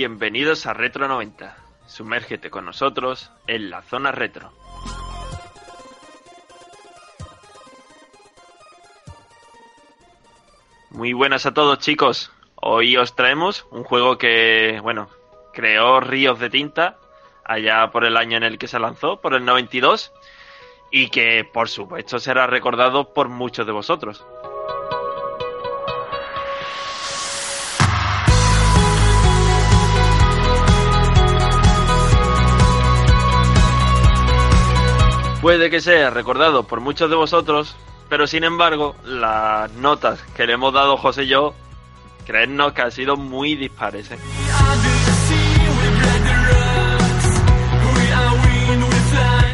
Bienvenidos a Retro 90. Sumérgete con nosotros en la zona retro. Muy buenas a todos chicos. Hoy os traemos un juego que, bueno, creó ríos de tinta allá por el año en el que se lanzó, por el 92, y que por supuesto será recordado por muchos de vosotros. Puede que sea recordado por muchos de vosotros, pero sin embargo, las notas que le hemos dado José y yo, creednos que han sido muy dispares. ¿eh?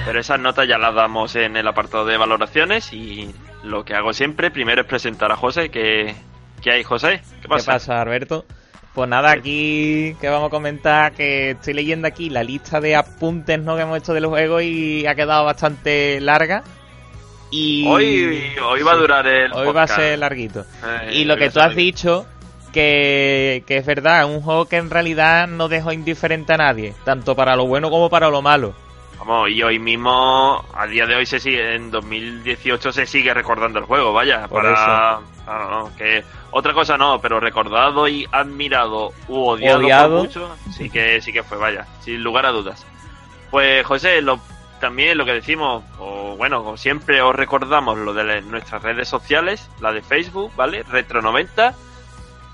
Pero esas notas ya las damos en el apartado de valoraciones y lo que hago siempre, primero es presentar a José. ¿Qué, qué hay, José? ¿Qué pasa? Alberto? Pues nada, aquí que vamos a comentar que estoy leyendo aquí la lista de apuntes ¿no? que hemos hecho del juego y ha quedado bastante larga. Y Hoy, hoy va a durar el hoy va a ser larguito. Eh, y lo que tú has dicho, que, que es verdad, es un juego que en realidad no dejó indiferente a nadie, tanto para lo bueno como para lo malo. Vamos, y hoy mismo, a día de hoy se sigue, en 2018 se sigue recordando el juego, vaya, Por para... Ah, que otra cosa no, pero recordado y admirado u odiado, por Odiado. mucho, sí que sí que fue, vaya, sin lugar a dudas. Pues José, lo, también lo que decimos, o bueno, como siempre os recordamos lo de nuestras redes sociales, la de Facebook, ¿vale? Retro90.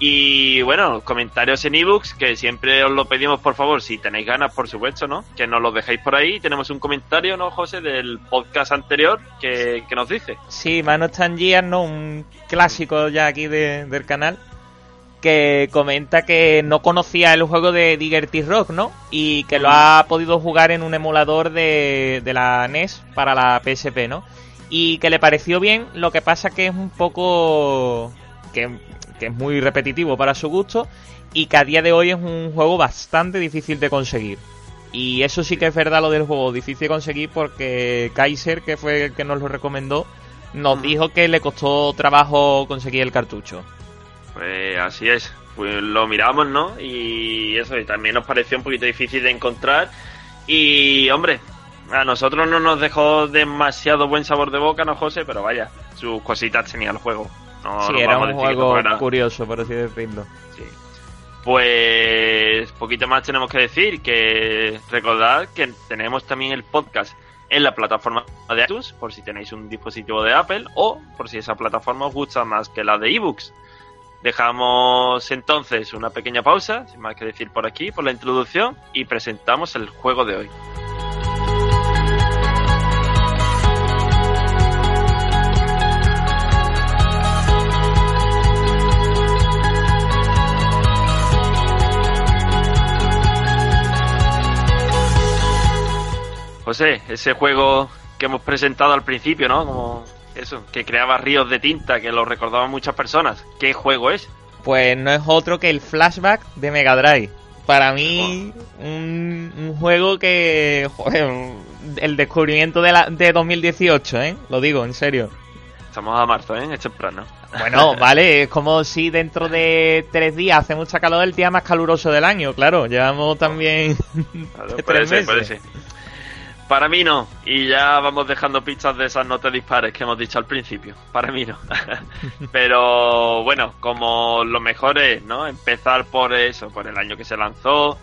Y bueno, comentarios en ebooks, que siempre os lo pedimos por favor, si tenéis ganas, por supuesto, ¿no? Que nos lo dejéis por ahí. Tenemos un comentario, ¿no, José? Del podcast anterior que, que nos dice. Sí, Mano Tangier, ¿no? Un clásico ya aquí de- del canal. Que comenta que no conocía el juego de Diggerty Rock, ¿no? Y que lo ha podido jugar en un emulador de, de la NES para la PSP, ¿no? Y que le pareció bien, lo que pasa que es un poco. que, que es muy repetitivo para su gusto. Y que a día de hoy es un juego bastante difícil de conseguir. Y eso sí que es verdad lo del juego, difícil de conseguir porque Kaiser, que fue el que nos lo recomendó, nos dijo que le costó trabajo conseguir el cartucho. Pues así es. Pues lo miramos, ¿no? Y eso, y también nos pareció un poquito difícil de encontrar. Y, hombre, a nosotros no nos dejó demasiado buen sabor de boca, ¿no, José? Pero vaya, sus cositas tenía el juego. No, sí, no era un juego curioso, por así decirlo. Sí. Pues poquito más tenemos que decir que recordad que tenemos también el podcast en la plataforma de iTunes por si tenéis un dispositivo de Apple o por si esa plataforma os gusta más que la de ebooks. Dejamos entonces una pequeña pausa, sin más que decir por aquí, por la introducción y presentamos el juego de hoy. José, ese juego que hemos presentado al principio, ¿no? Como eso, que creaba ríos de tinta, que lo recordaban muchas personas. ¿Qué juego es? Pues no es otro que el flashback de Mega Drive. Para mí, un, un juego que, joder, el descubrimiento de, la, de 2018, ¿eh? Lo digo, en serio. Estamos a marzo, ¿eh? Es temprano. Bueno, vale, es como si dentro de tres días hace mucha calor el día más caluroso del año, claro. Llevamos también Claro, tres puede ser, meses. puede ser. Para mí no, y ya vamos dejando pistas de esas notas dispares que hemos dicho al principio. Para mí no. Pero bueno, como lo mejor es, ¿no? Empezar por eso, por el año que se lanzó,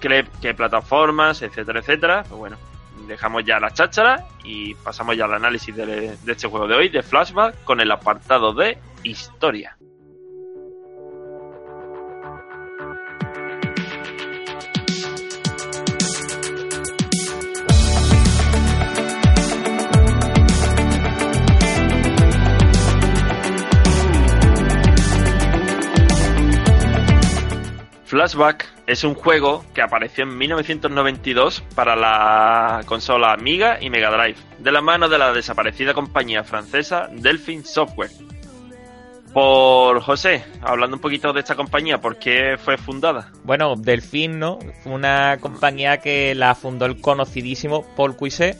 qué, qué plataformas, etcétera, etcétera. Pues bueno, dejamos ya la cháchara y pasamos ya al análisis de, de este juego de hoy, de Flashback, con el apartado de historia. Flashback es un juego que apareció en 1992 para la consola Amiga y Mega Drive, de la mano de la desaparecida compañía francesa Delphine Software. Por José, hablando un poquito de esta compañía, ¿por qué fue fundada? Bueno, Delfín, ¿no? Fue una compañía que la fundó el conocidísimo Paul Cuisset,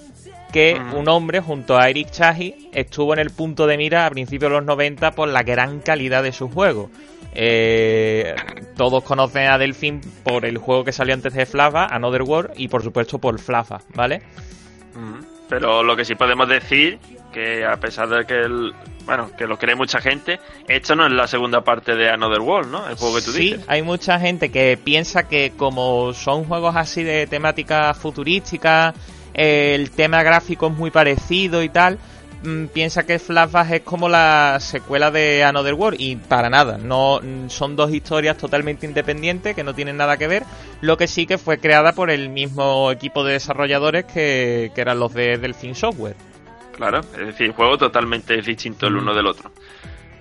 que un hombre junto a Eric Chahi estuvo en el punto de mira a principios de los 90 por la gran calidad de su juego. Eh, todos conocen a Delfín por el juego que salió antes de Flava, Another World, y por supuesto por Flava, ¿vale? Pero lo que sí podemos decir que a pesar de que el, bueno, que lo cree mucha gente, esto no es la segunda parte de Another World, ¿no? El juego que tú sí, dices. hay mucha gente que piensa que como son juegos así de temática futurística, el tema gráfico es muy parecido y tal, mm, piensa que Flashback es como la secuela de Another World y para nada, no mm, son dos historias totalmente independientes que no tienen nada que ver, lo que sí que fue creada por el mismo equipo de desarrolladores que, que eran los de Delphine Software. Claro, es decir, juego totalmente distinto el uno del otro.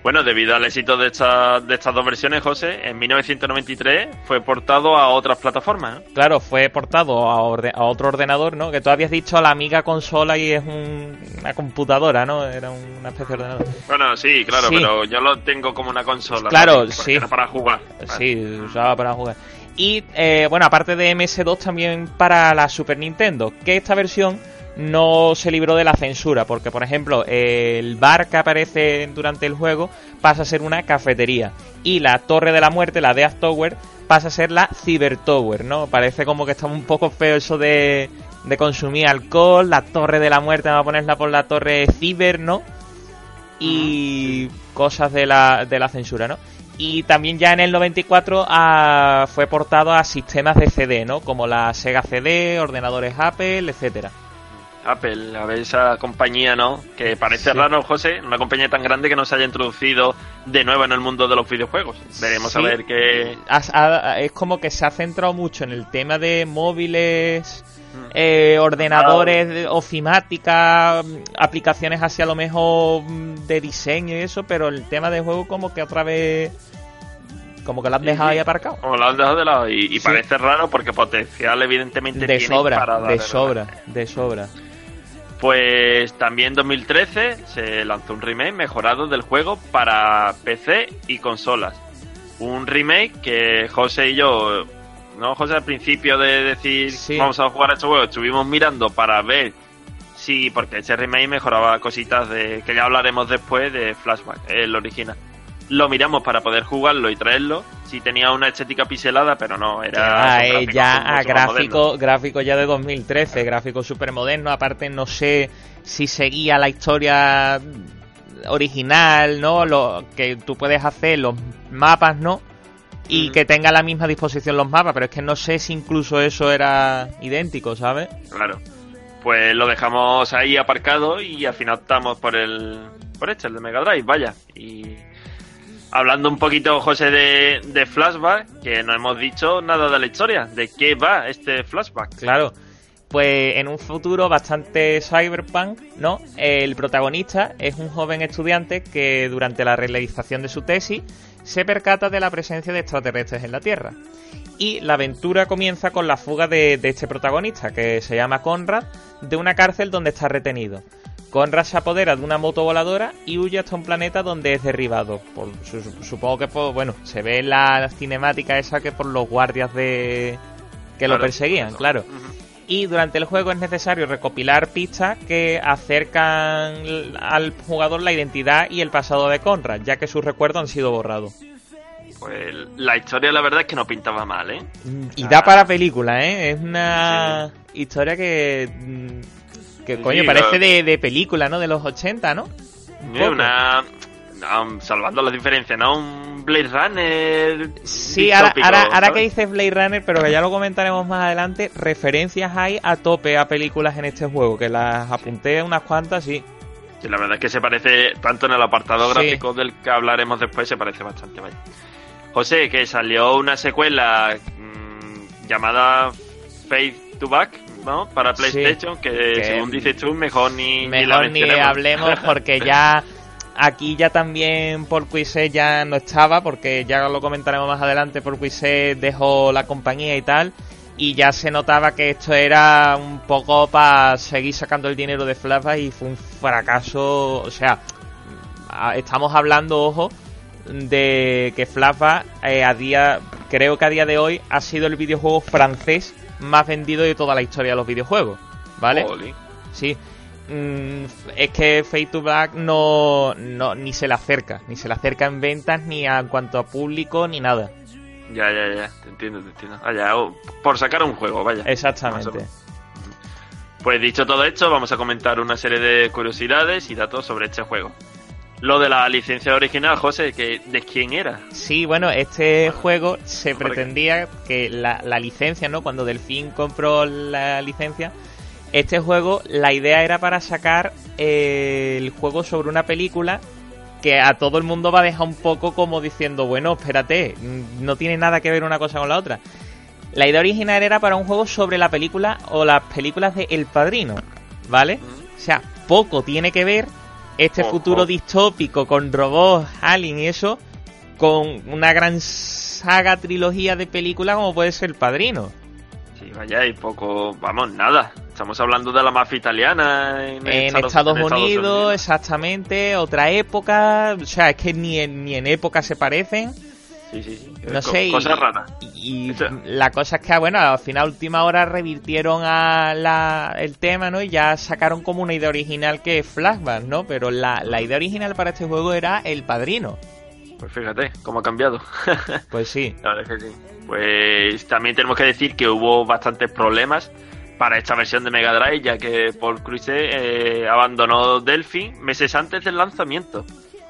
Bueno, debido al éxito de, esta- de estas dos versiones, José, en 1993 fue portado a otras plataformas. ¿no? Claro, fue portado a, orde- a otro ordenador, ¿no? Que tú habías dicho a la amiga consola y es un- una computadora, ¿no? Era una especie de ordenador. Bueno, sí, claro, Sí. pero yo lo tengo como una consola. Claro, sí. Era para jugar. Sí, usaba para jugar. Y eh, bueno, aparte de MS2 también para la Super Nintendo, que esta versión no se libró de la censura, porque por ejemplo el bar que aparece durante el juego pasa a ser una cafetería y la Torre de la Muerte, la Death Tower, pasa a ser la Cyber Tower, ¿no? Parece como que está un poco feo eso de, de consumir alcohol, la Torre de la Muerte, vamos a ponerla por la Torre Cyber, ¿no? y cosas de la, de la censura, ¿no? Y también ya en el 94 ah, fue portado a sistemas de CD, ¿no? Como la Sega CD, ordenadores Apple, etcétera. Apple, a ver esa compañía, ¿no? Que parece Sí. raro, José, una compañía tan grande que no se haya introducido de nuevo en el mundo de los videojuegos. Veremos a ver qué... Es como que se ha centrado mucho en el tema de móviles, Mm. eh, ordenadores, de- ofimática, mm, aplicaciones así a lo mejor mm, de diseño y eso, pero el tema de juego como que otra vez... Como que lo has dejado ahí aparcado. Como lo han dejado de lado y, y Sí. parece raro porque potencial evidentemente De tiene sobra, para de el- sobra, de sobra. Pues también en 2013 se lanzó un remake mejorado del juego para PC y consolas. Un remake que José y yo, no José al principio de decir Sí. vamos a jugar a este juego, estuvimos mirando para ver si, porque ese remake mejoraba cositas de que ya hablaremos después de Flashback, el original. Lo miramos para poder jugarlo y traerlo. Si tenía una estética pixelada, pero no, era. Ah, eh, ya gráfico, gráfico ya de 2013, gráfico súper moderno. Aparte, no sé si seguía la historia original, ¿no? Lo que tú puedes hacer los mapas, ¿no? Y Mm. que tenga a la misma disposición los mapas, pero es que no sé si incluso eso era idéntico, ¿sabes? Claro. Pues lo dejamos ahí aparcado y al final optamos por el por este, el de Mega Drive, vaya. Y hablando un poquito, José, de, de Flashback, que no hemos dicho nada de la historia, de qué va este Flashback. Claro. Pues en un futuro bastante cyberpunk, ¿no? El protagonista es un joven estudiante que durante la realización de su tesis se percata de la presencia de extraterrestres en la Tierra. Y la aventura comienza con la fuga de, de este protagonista, que se llama Conrad, de una cárcel donde está retenido. Conrad se apodera de una moto voladora y huye hasta un planeta donde es derribado. Por, su- supongo que, por, bueno, se ve en la cinemática esa que por los guardias de que lo Claro, perseguían, claro. Y durante el juego es necesario recopilar pistas que acercan al jugador la identidad y el pasado de Conrad, ya que sus recuerdos han sido borrados. Pues la historia la verdad es que no pintaba mal, ¿eh? Y da para película, ¿eh? Es una historia que... Que Sí, coño, parece de, de película, ¿no? De los 80, ¿no? Un. Una... no, salvando las diferencias, ¿no? Un Blade Runner... Sí, ahora, ahora, ahora que dices Blade Runner, pero que ya lo comentaremos más adelante, referencias hay a tope a películas en este juego, que las apunté unas cuantas, sí. Sí, la verdad es que se parece, tanto en el apartado Sí. gráfico del que hablaremos después, se parece bastante, vaya. José, que salió una secuela mm, llamada Faith to Back, ¿no? Para Sí. PlayStation, que, Que- según dices tú, mejor ni, ni la Mejor ni hablemos porque ya aquí ya también por Quizet ya no estaba, porque ya lo comentaremos más adelante, por Quizet dejó la compañía y tal, y ya se notaba que esto era un poco para seguir sacando el dinero de Flashback y fue un fracaso, o sea, estamos hablando, ojo, de que Flashback eh, a día, creo que a día de hoy ha sido el videojuego francés más vendido de toda la historia de los videojuegos, ¿vale? Jolín. Sí. Mm, es que Fade to Black no, no ni se le acerca, ni se le acerca en ventas, ni a- en cuanto a público, ni nada. Ya, ya, ya, te entiendo, te entiendo. Ah, ya, oh, por sacar un juego, vaya. Exactamente. Pues dicho todo esto, vamos a comentar una serie de curiosidades y datos sobre este juego. Lo de la licencia original, José, que ¿de quién era? Sí, bueno, este juego se pretendía que la, la licencia, ¿no? Cuando Delfín compró la licencia, este juego, la idea era para sacar eh, el juego sobre una película que a todo el mundo va a dejar un poco como diciendo, bueno, espérate, mm, no tiene nada que ver una cosa con la otra. La idea original era para un juego sobre la película o las películas de El Padrino, ¿vale? O sea, poco tiene que ver este futuro distópico con robots, alien y eso, con una gran saga, trilogía de películas como puede ser El Padrino. Sí, vaya, y poco, vamos, nada. Estamos hablando de la mafia italiana en, En Estados, Unidos, exactamente, otra época, o sea, es que ni en, ni en época se parecen. Sí, sí, sí. No Co- sé, y, Cosas raras. y Eso- la cosa es que, bueno, al final, a última hora, revirtieron a la, el tema, ¿no? Y ya sacaron como una idea original que es Flashback, ¿no? Pero la, la idea original para este juego era El Padrino. Pues fíjate, cómo ha cambiado. Pues sí, La verdad es que sí. Pues también tenemos que decir que hubo bastantes problemas para esta versión de Mega Drive, ya que Paul Cruise eh, abandonó Delphi meses antes del lanzamiento,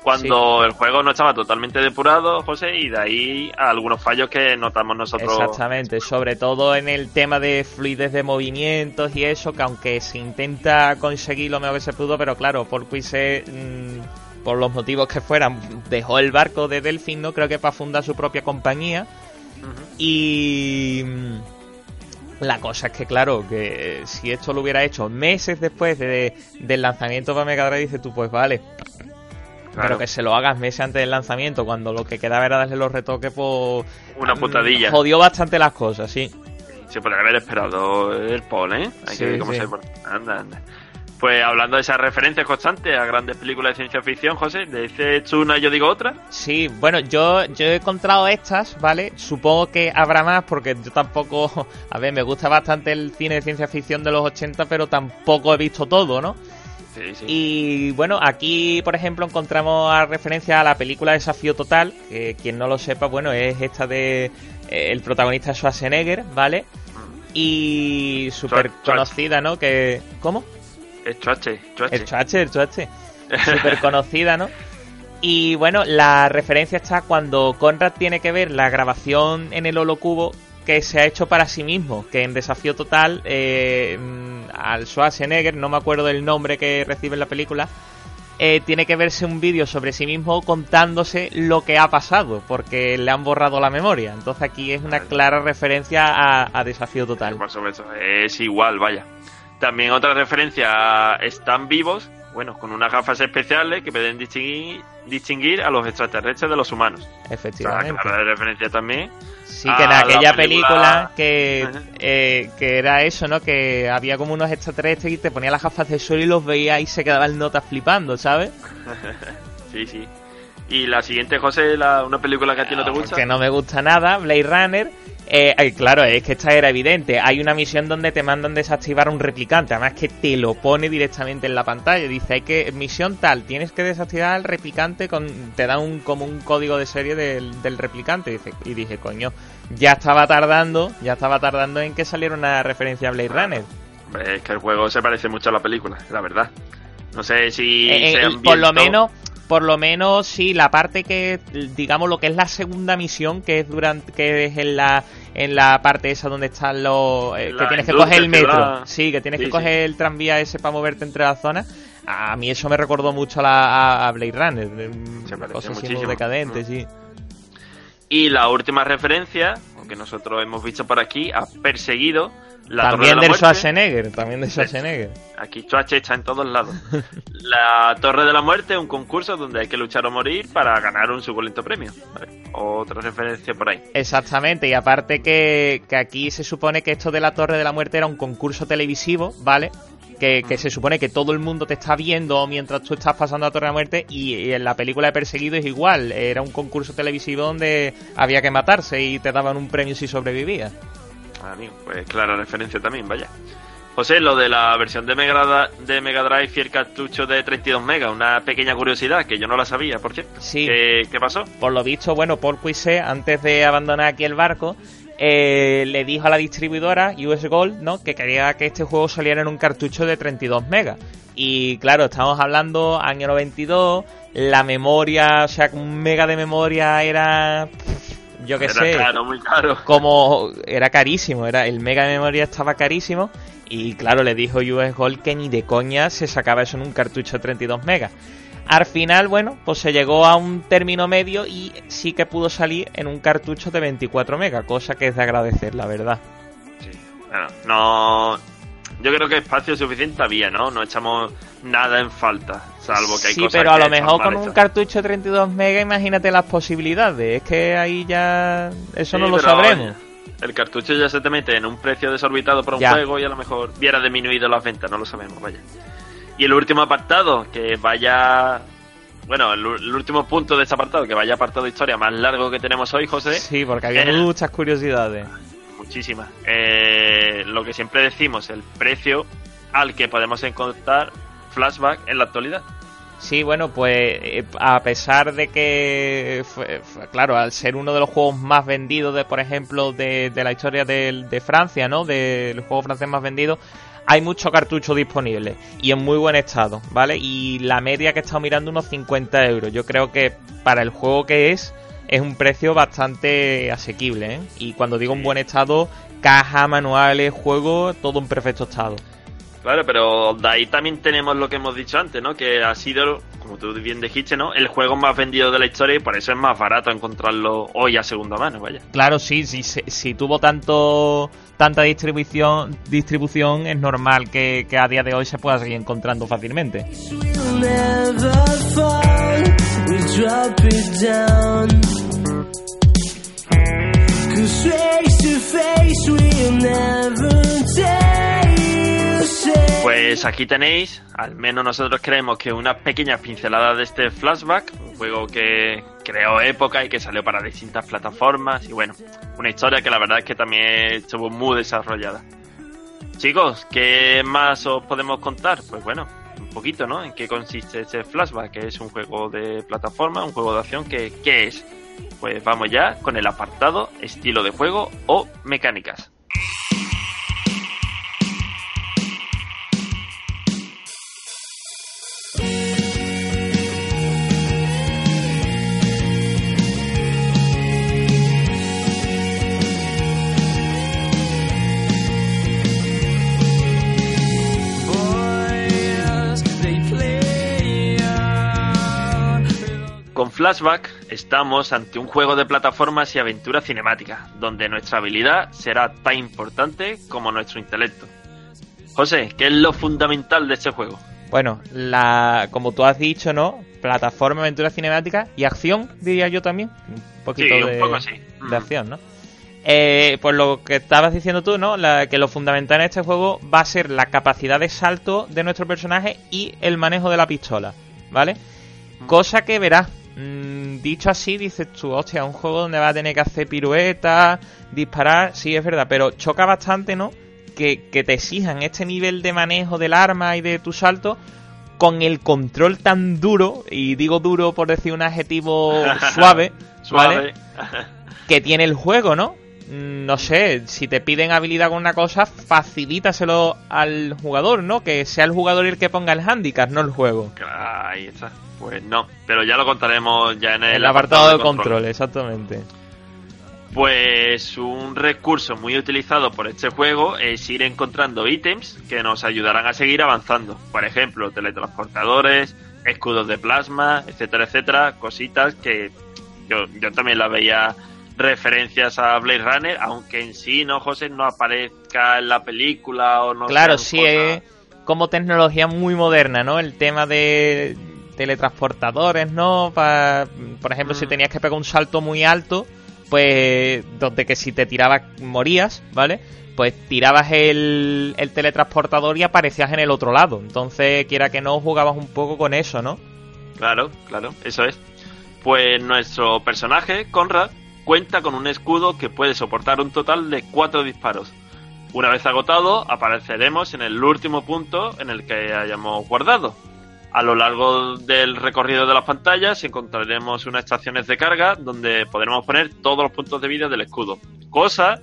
cuando el juego no estaba totalmente depurado, José, y de ahí a algunos fallos que notamos nosotros. exactamente. Sobre todo en el tema de fluidez de movimientos y eso, que aunque se intenta conseguir lo mejor que se pudo, pero claro, por Quise, mm, por los motivos que fueran, dejó el barco de Delfín, ¿no? Creo que para fundar su propia compañía. Y mm, la cosa es que, claro, que si esto lo hubiera hecho meses después de- del lanzamiento para Mega Drive, dices tú, pues vale. Claro, Pero que se lo hagas meses antes del lanzamiento, cuando lo que quedaba era darle los retoques, pues. una putadilla. Jodió bastante las cosas, sí. Se podría haber esperado el Paul, ¿eh? Hay Sí, que ver cómo sí. se. Anda, anda. Pues hablando de esas referencias constantes a grandes películas de ciencia ficción, José, dices tú una y yo digo otra. Sí, bueno, yo, yo he encontrado estas, ¿vale? Supongo que habrá más porque yo tampoco... A ver, me gusta bastante el cine de ciencia ficción de los 80, pero tampoco he visto todo, ¿no? Sí, sí. Y bueno, aquí por ejemplo encontramos a referencia a la película Desafío Total, que quien no lo sepa, bueno, es esta de eh, el protagonista Schwarzenegger, ¿vale? Y súper conocida, ¿no? Que ¿cómo? Es chuache, chuache. El el Schwarze. Súper conocida, ¿no? Y bueno, la referencia está cuando Conrad tiene que ver la grabación en el holocubo que se ha hecho para sí mismo, que en Desafío Total eh, al Schwarzenegger, no me acuerdo del nombre que recibe en la película, eh, tiene que verse un vídeo sobre sí mismo contándose lo que ha pasado, porque le han borrado la memoria. Entonces aquí es una clara referencia a, a Desafío Total. Por supuesto, es igual, vaya. También otra referencia a están vivos, bueno, con unas gafas especiales que pueden distinguir, distinguir a los extraterrestres de los humanos. O sea, Efectivamente. clara referencia también. Sí, que en aquella película- película, que, eh, que era eso, ¿no? Que había como unos extraterrestres y te ponía las gafas de sol y los veía y se quedaba el nota flipando, ¿sabes? Sí, sí. Y la siguiente, José, la, una película que a ti no te gusta. Que no me gusta nada, Blade Runner. Eh, claro, es que esta era evidente. Hay una misión donde te mandan desactivar un replicante. Además que te lo pone directamente en la pantalla. Dice, hay que, misión tal, tienes que desactivar al replicante con, te da un, como un código de serie del, del replicante. Dice, y dije, coño, ya estaba tardando, ya estaba tardando en que saliera una referencia a Blade Runner. Es que el juego se parece mucho a la película, la verdad. No sé si Eh, se eh, por lo menos por lo menos sí la parte que digamos lo que es la segunda misión que es durante que es en la en la parte esa donde están los eh, que tienes que coger el metro sí que tienes Sí, que sí. coger el tranvía ese para moverte entre las zonas a mí eso me recordó mucho a, la, a- a Blade Runner Se cosas muchísimo. decadentes sí Y la última referencia, que nosotros hemos visto por aquí, ha perseguido la Torre también de la del Muerte. Schwarzenegger también de Schwarzenegger Aquí Schwarze está en todos lados. La Torre de la Muerte es un concurso donde hay que luchar o morir para ganar un suculento premio. Vale, Otra referencia por ahí. Exactamente, y aparte que, que aquí se supone que esto de la Torre de la Muerte era un concurso televisivo, ¿vale? Que, que se supone que todo el mundo te está viendo mientras tú estás pasando a la Torre de la Muerte y, y en la película de Perseguido es igual, era un concurso televisivo donde había que matarse y te daban un premio si sobrevivías. Amigo, pues clara referencia también, vaya. José, lo de la versión de Mega, de Mega Drive y el cartucho de 32 megas, una pequeña curiosidad que yo no la sabía, por cierto. Sí. ¿Qué, qué pasó? Por lo visto, bueno, Paul Cuisset, antes de abandonar aquí el barco, eh, le dijo a la distribuidora US Gold, ¿no? Que quería que este juego saliera en un cartucho de 32 megas. Y claro, estamos hablando año 92, la memoria, o sea, un mega de memoria era, pff, yo qué Era sé, caro, muy caro. como era carísimo, era el mega de memoria estaba carísimo y claro, le dijo US Gold que ni de coña se sacaba eso en un cartucho de 32 megas. Al final, bueno, pues se llegó a un término medio y sí que pudo salir en un cartucho de 24 megas, cosa que es de agradecer, la verdad. Sí. Bueno, no. Yo creo que espacio suficiente había, ¿no? No echamos nada en falta, salvo que hay sí, cosas pero a que lo mejor con un cartucho de 32 megas, imagínate las posibilidades. Es que ahí ya eso Sí, no lo sabremos. oye, el cartucho ya se te mete en un precio desorbitado por un Ya. juego y a lo mejor hubiera disminuido las ventas, no lo sabemos, vaya. Y el último apartado, que vaya. Bueno, el, el último punto de este apartado, que vaya apartado de historia más largo que tenemos hoy, José. Sí, porque había El- muchas curiosidades. Muchísimas. Eh, lo que siempre decimos, el precio al que podemos encontrar flashback en la actualidad. Sí, bueno, pues eh, a pesar de que, claro, al ser uno de los juegos más vendidos, de, por ejemplo, de, de la historia de, Francia, ¿no? Del juego francés más vendido, hay mucho cartucho disponible y en muy buen estado, ¿vale? Y la media que he estado mirando, unos 50 euros. Yo creo que para el juego que es, es un precio bastante asequible, ¿eh? Y cuando digo en buen estado, caja, manuales, juego, todo en perfecto estado. Claro, pero de ahí también tenemos lo que hemos dicho antes, ¿no? Que ha sido, como tú bien dijiste, ¿no? El juego más vendido de la historia y por eso es más barato encontrarlo hoy a segunda mano, vaya. Claro, sí, sí, si, si tuvo tanto tanta distribución, distribución es normal que, que a día de hoy se pueda seguir encontrando fácilmente. Pues aquí tenéis, al menos nosotros creemos que unas pequeñas pinceladas de este flashback, un juego que creó época y que salió para distintas plataformas y bueno, una historia que la verdad es que también estuvo muy desarrollada. Chicos, ¿qué más os podemos contar? Pues bueno, un poquito, ¿no? ¿En qué consiste este flashback? Que es un juego de plataforma, un juego de acción, que ¿qué es? Pues vamos ya con el apartado estilo de juego o mecánicas. Flashback estamos ante un juego de plataformas y aventura cinemática, donde nuestra habilidad será tan importante como nuestro intelecto. José, ¿qué es lo fundamental de este juego? Bueno, la, como tú has dicho, ¿no? Plataforma, aventura cinemática y acción, diría yo también. Un poquito Sí, un de, poco así. de acción, ¿no? Eh, pues lo que estabas diciendo tú, ¿no? La, que lo fundamental en este juego va a ser la capacidad de salto de nuestro personaje y el manejo de la pistola, ¿vale? Cosa que verás, mm, dicho así, dices tú, hostia, un juego donde vas a tener que hacer piruetas, disparar, sí, es verdad, pero choca bastante, ¿no? Que, que te exijan este nivel de manejo del arma y de tu salto con el control tan duro, y digo duro por decir un adjetivo suave, Suave. ¿vale? que tiene el juego, ¿no? Mm, No sé, si te piden habilidad con una cosa, facilítaselo al jugador, ¿no? Que sea el jugador el que ponga el handicap, no el juego. Ahí está. Pues no, pero ya lo contaremos ya en el, El, apartado de control, exactamente. Pues un recurso muy utilizado por este juego es ir encontrando ítems que nos ayudarán a seguir avanzando. Por ejemplo, teletransportadores, escudos de plasma, etcétera, etcétera. Cositas que yo, yo también la veía referencias a Blade Runner, aunque en sí, ¿no, José? No aparezca en la película o no claro, sí, cosas- es como tecnología muy moderna, ¿no? El tema de teletransportadores, ¿no? Pa- por ejemplo, si Mm. tenías que pegar un salto muy alto, pues donde que si te tirabas morías, ¿vale? Pues tirabas el, el teletransportador y aparecías en el otro lado. Entonces, quiera que no, jugabas un poco con eso, ¿no? Claro, claro, eso es. Pues nuestro personaje, Conrad, cuenta con un escudo que puede soportar un total de cuatro disparos. Una vez agotado, apareceremos en el último punto en el que hayamos guardado. A lo largo del recorrido de las pantallas encontraremos unas estaciones de carga donde podremos poner todos los puntos de vida del escudo. Cosa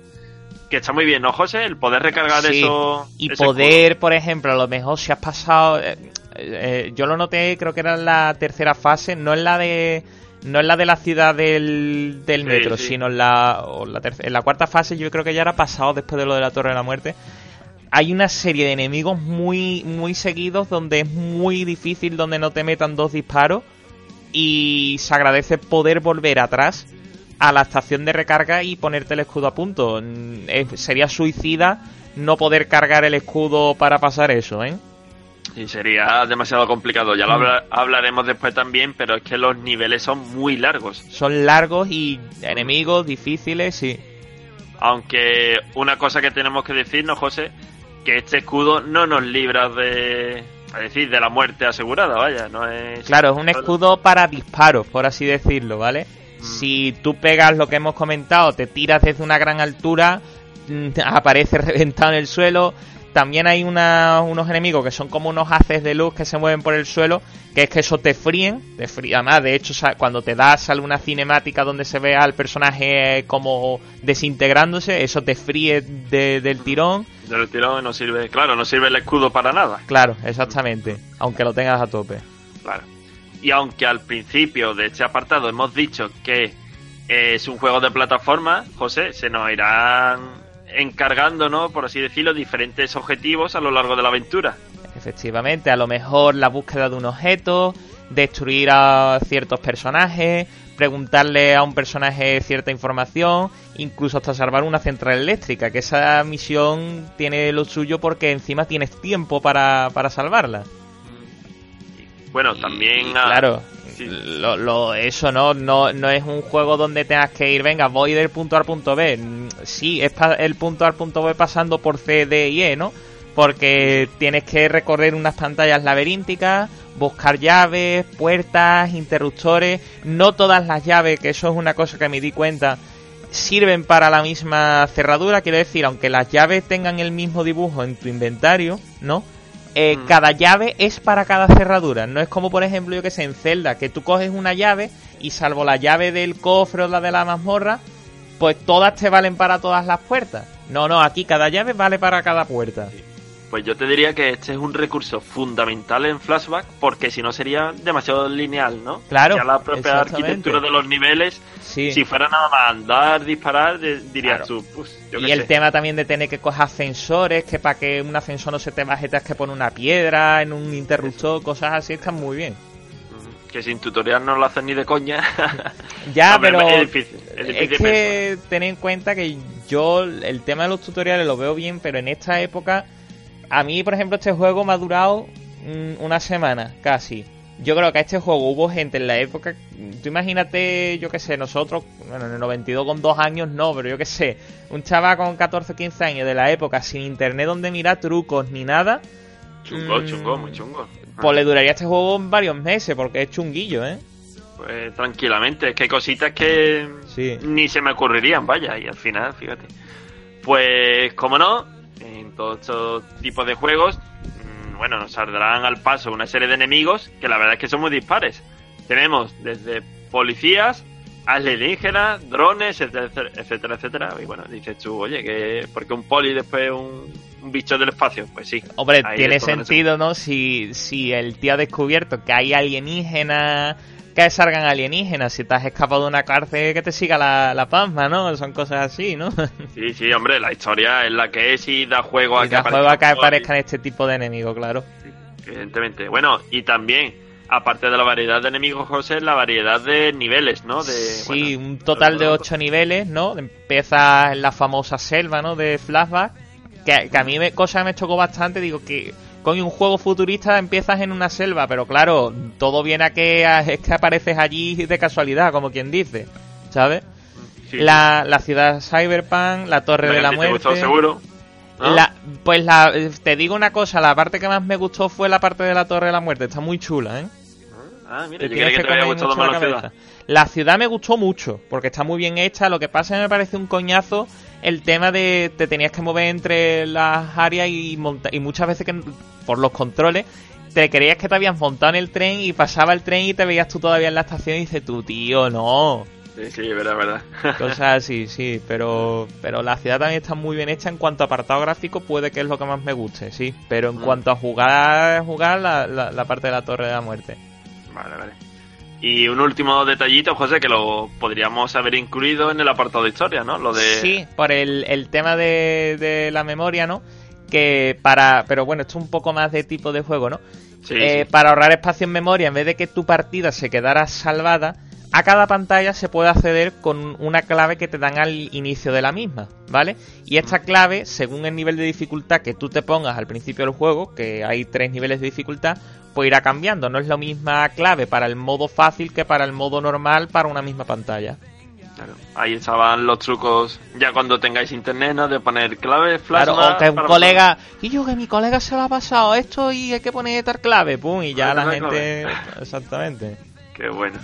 que está muy bien, ¿no, José? El poder recargar Sí, eso. Y poder, por ejemplo, a lo mejor si has pasado. eh, eh, yo lo noté, creo que era en la tercera fase, no en la de. No en la de la ciudad del, del Sí, metro, sí. sino en la, o la en la cuarta fase, yo creo que ya era pasado después de lo de la Torre de la Muerte. Hay una serie de enemigos muy, muy seguidos donde es muy difícil donde no te metan dos disparos y se agradece poder volver atrás a la estación de recarga y ponerte el escudo a punto. Mm, es- sería suicida no poder cargar el escudo para pasar eso, ¿eh? Y sería demasiado complicado. Ya lo Mm. habla- hablaremos después también, pero es que los niveles son muy largos. Son largos y enemigos difíciles, sí. Aunque una cosa que tenemos que decirnos, José, que este escudo no nos libra de, es decir, de la muerte asegurada, vaya, no es... Claro, es un escudo para disparos, por así decirlo, ¿vale? Mm. Si tú pegas lo que hemos comentado, te tiras desde una gran altura, mm, aparece reventado en el suelo. También hay una- unos enemigos que son como unos haces de luz que se mueven por el suelo, que es que eso te fríen. Te fríe. Además, de hecho, cuando te das sale una cinemática donde se ve al personaje como desintegrándose, eso te fríe de- del tirón. Del tirón no sirve, claro, no sirve el escudo para nada, Claro, exactamente. Aunque lo tengas a tope. claro. Y aunque al principio de este apartado hemos dicho que es un juego de plataforma, José, se nos irán encargando, ¿no? Por así decirlo, diferentes objetivos a lo largo de la aventura. Efectivamente, a lo mejor la búsqueda de un objeto, destruir a ciertos personajes, preguntarle a un personaje cierta información, incluso hasta salvar una central eléctrica, que esa misión tiene lo suyo porque encima tienes tiempo para, para salvarla. Bueno, también... y ah, claro, lo, lo- eso no, no, no es un juego donde tengas que ir, venga, voy del punto A al punto B. Mm, Sí, es el punto A al punto B pasando por C, D y E, ¿no? Porque tienes que recorrer unas pantallas laberínticas, buscar llaves, puertas, interruptores. No todas las llaves, que eso es una cosa que me di cuenta, sirven para la misma cerradura. Quiero decir, aunque las llaves tengan el mismo dibujo en tu inventario, ¿no? Eh, Mm. Cada llave es para cada cerradura. No es como, por ejemplo, yo que sé, en Zelda, que tú coges una llave y salvo la llave del cofre o la de la mazmorra, pues todas te valen para todas las puertas. No, no, aquí cada llave vale para cada puerta. Pues yo te diría que este es un recurso fundamental en Flashback porque si no sería demasiado lineal, ¿no? Claro, Ya la propia arquitectura de los niveles, Sí. si fuera nada más andar, disparar, dirías Claro. tú, pues, yo y el sé. tema también de tener que coger ascensores, que para que un ascensor no se te baje tienes que poner una piedra en un interruptor, cosas así, están muy bien. Ujú, Que sin tutorial no lo hacen ni de coña. Ya, Hombre, pero es difícil, es es difícil que ten en cuenta que yo el tema de los tutoriales lo veo bien, pero en esta época a mí, por ejemplo, este juego me ha durado mm, una semana casi. Yo creo que a este juego hubo gente en la época, tú imagínate, yo qué sé, nosotros, bueno, en el 92 con dos años no, pero yo qué sé, un chaval con 14 o 15 años de la época sin internet donde mirar trucos ni nada, Chungo, Mm. chungo, muy chungo. pues le duraría este juego varios meses porque es chunguillo, ¿eh? Pues tranquilamente, es que hay cositas que Sí. ni se me ocurrirían, vaya, y al final, fíjate. Pues, como no, en todos estos tipos de juegos, mm, bueno, nos saldrán al paso una serie de enemigos que la verdad es que son muy dispares. Tenemos desde policías, alienígenas, drones, etcétera, etcétera, etcétera. Y bueno, dices tú, oye, que ¿por qué un poli después un, un bicho del espacio? Pues sí. Hombre, tiene sentido, ¿no? Si, si el tío ha descubierto que hay alienígenas, que salgan alienígenas, si te has escapado de una cárcel, que te siga la, la ¿no? Son cosas así, ¿no? Sí, sí, hombre, la historia es la que es y da juego a y que da juego a que aparezcan este tipo de enemigos, claro. Evidentemente. Bueno, y también, aparte de la variedad de enemigos, José, la variedad de niveles, ¿no? De, sí, bueno, un total de ocho niveles, ¿no? Empieza en la famosa selva, ¿no? De Flashback. Que, que a mí me, cosa me chocó bastante, digo que coño, un juego futurista empiezas en una selva, pero claro, todo viene a que, es que apareces allí de casualidad, como quien dice, ¿sabes? sí, La, la ciudad Cyberpunk, la Torre La de la Muerte. gustó, seguro. ¿no? La- pues la, te digo una cosa, la parte que más me gustó fue la parte de la Torre de la Muerte, está muy chula, ¿eh? Ah, mira, Te yo que te gustado mucho más la ciudad. La ciudad me gustó mucho, porque está muy bien hecha. Lo que pasa es que me parece un coñazo el tema de te tenías que mover entre las áreas y, monta- y muchas veces que por los controles te creías que te habías montado en el tren y pasaba el tren y te veías tú todavía en la estación y dices tú, tío, no. Sí, sí, verdad, verdad. Cosas así, sí, pero, pero la ciudad también está muy bien hecha en cuanto a apartado gráfico, puede que es lo que más me guste, sí. Pero en Mm. cuanto a jugar, jugar la, la, la parte de la Torre de la Muerte. Vale, vale. Y un último detallito, José, que lo podríamos haber incluido en el apartado de historia, ¿no? Lo de... Sí, por el, el tema de, de la memoria, ¿no? Que para. Pero bueno, esto es un poco más de tipo de juego, ¿no? Sí, Eh, sí. Para ahorrar espacio en memoria, en vez de que tu partida se quedara salvada, a cada pantalla se puede acceder con una clave que te dan al inicio de la misma, ¿vale? Y esta clave, según el nivel de dificultad que tú te pongas al principio del juego, que hay tres niveles de dificultad, pues irá cambiando. No es la misma clave para el modo fácil que para el modo normal para una misma pantalla. Claro. Ahí estaban los trucos, ya cuando tengáis internet, ¿no? De poner clave, flash. Claro, o que un colega, y yo que mi colega se lo ha pasado esto y hay que poner tal clave, pum, y ya la gente. Exactamente. Qué bueno.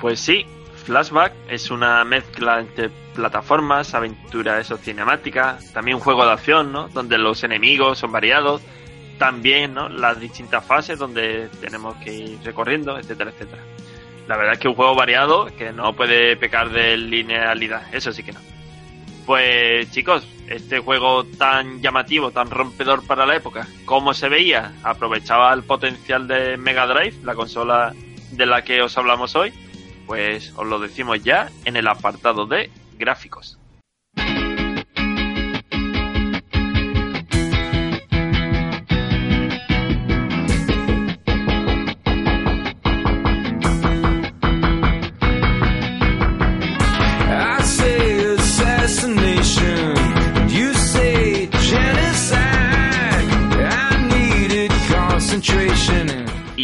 Pues sí, Flashback es una mezcla entre plataformas, aventura, eso, cinemática, también un juego de acción, ¿no? Donde los enemigos son variados, también, ¿no? Las distintas fases donde tenemos que ir recorriendo, etcétera, etcétera. La verdad es que un juego variado que no puede pecar de linealidad, eso sí que no. Pues chicos, este juego tan llamativo, tan rompedor para la época, ¿cómo se veía? ¿Aprovechaba el potencial de Mega Drive, la consola de la que os hablamos hoy? Pues os lo decimos ya en el apartado de gráficos.